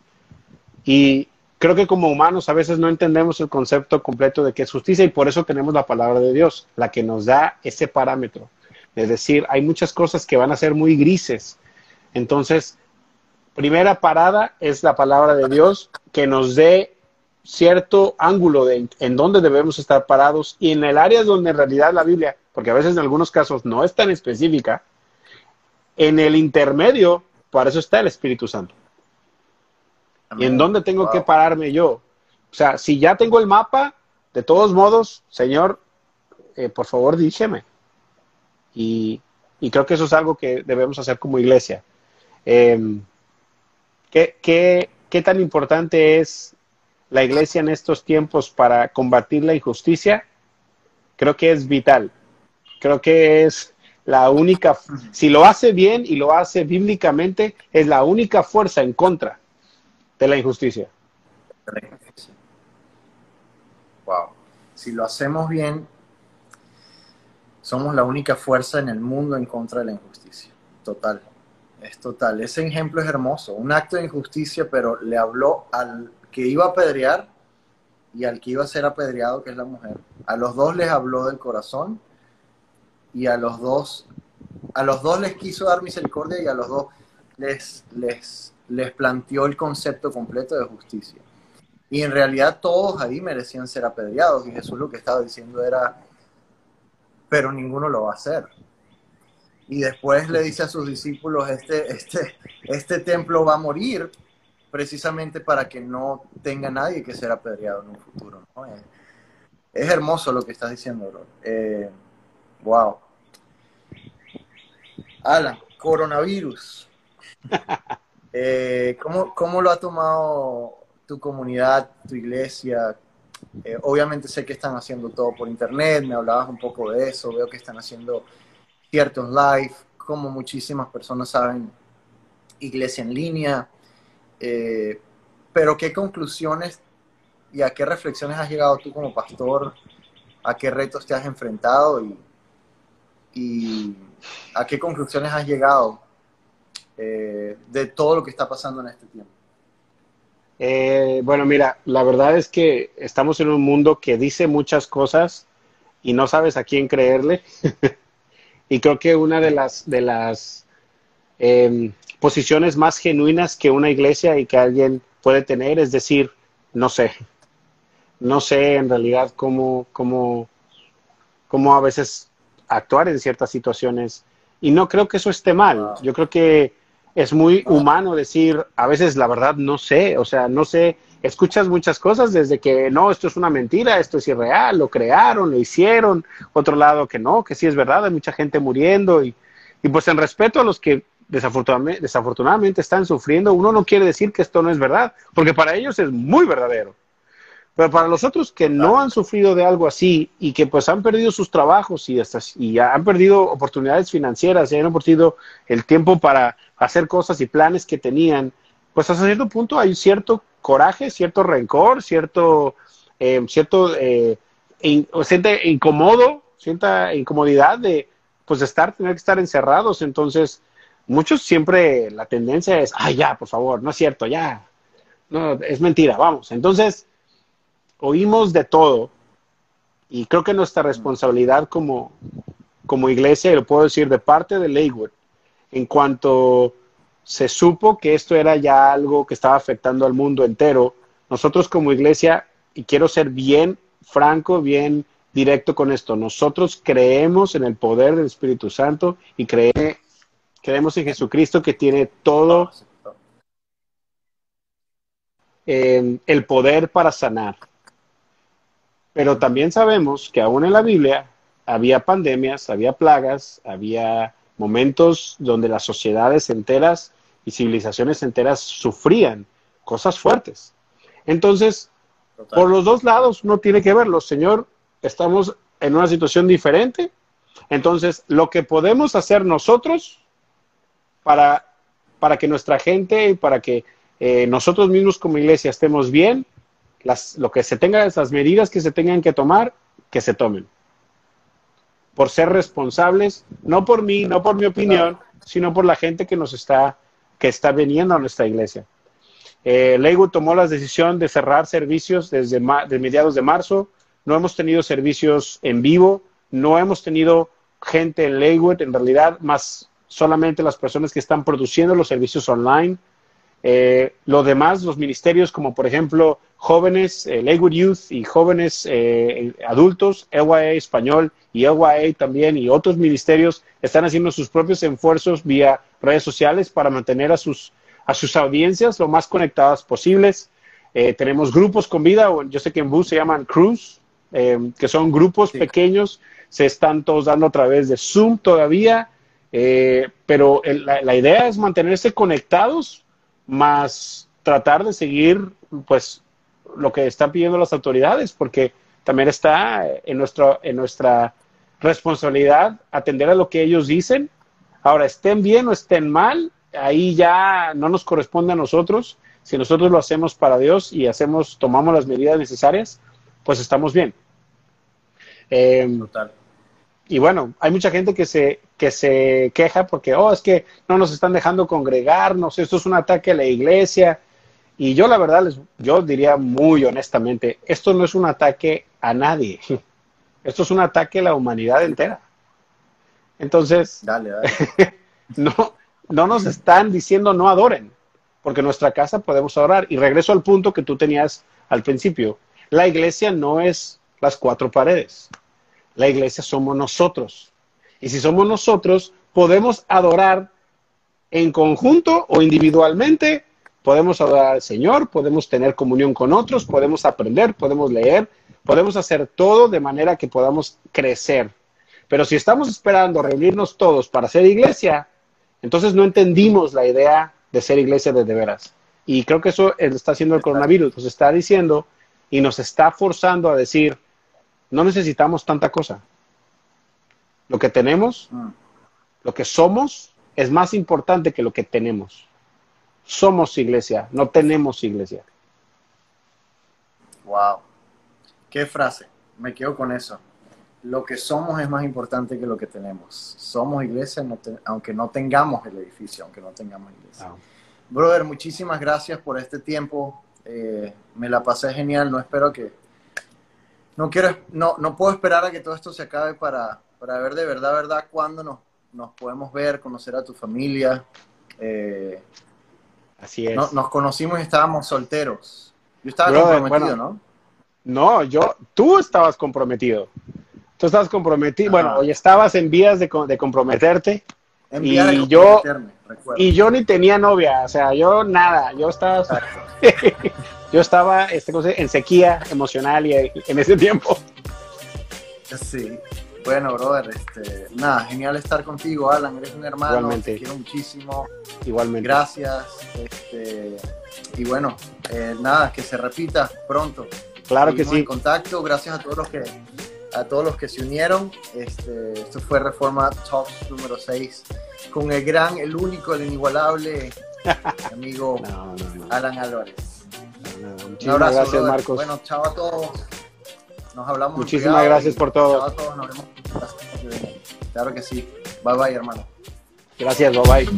Y creo que como humanos a veces no entendemos el concepto completo de qué es justicia y por eso tenemos la palabra de Dios, la que nos da ese parámetro. Es decir, hay muchas cosas que van a ser muy grises entonces, primera parada es la palabra de Dios que nos dé cierto ángulo de en dónde debemos estar parados y en el área donde en realidad la Biblia, porque a veces en algunos casos no es tan específica, en el intermedio, para eso está el Espíritu Santo. ¿Y en dónde tengo que pararme yo? O sea, si ya tengo el mapa, de todos modos, Señor, eh, por favor, dígeme. Y, y creo que eso es algo que debemos hacer como iglesia. Em, ¿qué, qué, tan importante es la iglesia en estos tiempos para combatir la injusticia? Creo que es vital. Creo que es la única, si lo hace bien y lo hace bíblicamente, es la única fuerza en contra de la injusticia. Wow. Si lo hacemos bien, somos la única fuerza en el mundo en contra de la injusticia. Total. Es total. Ese ejemplo es hermoso. Un acto de injusticia, pero le habló al que iba a apedrear y al que iba a ser apedreado, que es la mujer. A los dos les habló del corazón y a los dos, a los dos les quiso dar misericordia y a los dos les, les, les planteó el concepto completo de justicia. Y en realidad todos ahí merecían ser apedreados y Jesús lo que estaba diciendo era, pero ninguno lo va a hacer y después le dice a sus discípulos, este, este, este templo va a morir precisamente para que no tenga nadie que ser apedreado en un futuro. Eh, es, hermoso lo que estás diciendo, bro. Eh, wow. Alan, coronavirus. Eh, ¿cómo, ¿Cómo lo ha tomado tu comunidad, tu iglesia? Eh, obviamente sé que están haciendo todo por internet, me hablabas un poco de eso, veo que están haciendo ciertos live, como muchísimas personas saben, iglesia en línea. Eh, pero ¿qué conclusiones y a qué reflexiones has llegado tú como pastor? ¿A qué retos te has enfrentado y, y a qué conclusiones has llegado eh, de todo lo que está pasando en este tiempo? Eh, bueno, mira, la verdad es que estamos en un mundo que dice muchas cosas y no sabes a quién creerle. y creo que una de las, de las em, posiciones más genuinas que una iglesia y que alguien puede tener es decir, no sé, no sé en realidad cómo, cómo, cómo a veces actuar en ciertas situaciones. Y no creo que eso esté mal. Yo creo que es muy humano decir, a veces la verdad no sé, o sea, no sé, escuchas muchas cosas desde que no, esto es una mentira, esto es irreal, lo crearon, lo hicieron, otro lado que no, que sí es verdad, hay mucha gente muriendo y, y pues en respeto a los que desafortunadamente, desafortunadamente están sufriendo, uno no quiere decir que esto no es verdad, porque para ellos es muy verdadero. Pero para los otros que no han sufrido de algo así y que pues han perdido sus trabajos y, hasta, y han perdido oportunidades financieras y han perdido el tiempo para hacer cosas y planes que tenían, pues hasta cierto punto hay cierto coraje, cierto rencor, cierto, eh, cierto eh, siente incómodo, sienta incomodidad de pues estar, tener que estar encerrados. Entonces, muchos siempre la tendencia es, ay, ya, por favor, no es cierto, ya, no, es mentira, vamos. Entonces, oímos de todo y creo que nuestra responsabilidad como, como iglesia, y lo puedo decir de parte de Lakewood, en cuanto se supo que esto era ya algo que estaba afectando al mundo entero, nosotros como iglesia, y quiero ser bien franco, bien directo con esto, nosotros creemos en el poder del Espíritu Santo y creemos en Jesucristo que tiene todo eh, el poder para sanar. Pero también sabemos que aún en la Biblia había pandemias, había plagas, había momentos donde las sociedades enteras y civilizaciones enteras sufrían cosas fuertes. Entonces, por los dos lados no tiene que verlo. Señor, estamos en una situación diferente. Entonces, lo que podemos hacer nosotros para, para que nuestra gente y para que eh, nosotros mismos como iglesia estemos bien, las, lo que se tenga, esas medidas que se tengan que tomar, que se tomen. Por ser responsables, no por mí, no por mi opinión, sino por la gente que nos está, que está viniendo a nuestra iglesia. Eh, tomó la decisión de cerrar servicios desde de mediados de marzo. No hemos tenido servicios en vivo, no hemos tenido gente en Leywood, en realidad, más solamente las personas que están produciendo los servicios online. Eh, lo demás, los ministerios como por ejemplo jóvenes, eh, Lakewood Youth y jóvenes eh, adultos, LYA Español y LYA también y otros ministerios están haciendo sus propios esfuerzos vía redes sociales para mantener a sus, a sus audiencias lo más conectadas posibles. tenemos grupos con vida, yo sé que en Bus se llaman Cruz, que son grupos pequeños, se están todos dando a través de Zoom todavía, pero la, la idea es mantenerse conectados más tratar de seguir pues lo que están pidiendo las autoridades, porque también está en, nuestro, en nuestra responsabilidad atender a lo que ellos dicen. Ahora, estén bien o estén mal, ahí ya no nos corresponde a nosotros. Si nosotros lo hacemos para Dios y hacemos, tomamos las medidas necesarias, pues estamos bien. Eh, Total. Y bueno, hay mucha gente que se, que se queja porque, oh, es que no nos están dejando congregarnos, esto es un ataque a la iglesia. Y yo la verdad, les, yo diría muy honestamente, esto no es un ataque a nadie, esto es un ataque a la humanidad entera. Entonces, no, no nos están diciendo no adoren, porque en nuestra casa podemos adorar. Y regreso al punto que tú tenías al principio, la iglesia no es las cuatro paredes. La iglesia somos nosotros. Y si somos nosotros, podemos adorar en conjunto o individualmente. Podemos adorar al Señor, podemos tener comunión con otros, podemos aprender, podemos leer, podemos hacer todo de manera que podamos crecer. Pero si estamos esperando reunirnos todos para ser iglesia, entonces no entendimos la idea de ser iglesia de, de veras. Y creo que eso está haciendo el coronavirus. Nos está diciendo, y nos está forzando a decir, no necesitamos tanta cosa. Lo que tenemos, Mm. lo que somos, es más importante que lo que tenemos. Somos iglesia, no tenemos iglesia. Wow. Qué frase. Me quedo con eso. Lo que somos es más importante que lo que tenemos. Somos iglesia, no te- aunque no tengamos el edificio, aunque no tengamos iglesia. Brother, muchísimas gracias por este tiempo. Eh, me la pasé genial. No espero que. No quiero, no, no puedo esperar a que todo esto se acabe para, para ver de verdad, verdad, cuándo nos, nos podemos ver, conocer a tu familia. Eh, Así es. no- nos conocimos y estábamos solteros. Yo estaba comprometido, bueno, ¿no? No, yo, tú estabas comprometido. Tú estabas comprometido, bueno, hoy estabas en vías de, de comprometerte Enviar y yo- y yo ni tenía novia, o sea, yo nada, yo estaba, yo estaba este, en sequía emocional y en ese tiempo. Sí. Bueno, brother, este, nada, genial estar contigo, Alan. Eres un hermano, Igualmente. te quiero muchísimo. Igualmente. Gracias. Este, y bueno, eh, nada, que se repita pronto. Claro que sí. En contacto, gracias a todos los que a todos los que se unieron. Este, esto fue Reforma Talks número 6 con el gran, el único, el inigualable amigo. Alan Álvarez. Un abrazo, gracias. Marcos. Bueno, chao a todos. Nos hablamos. Muchísimas gracias por todo. Chao a todos. Nos vemos. Claro que sí. Bye bye, hermano. Gracias, bye bye.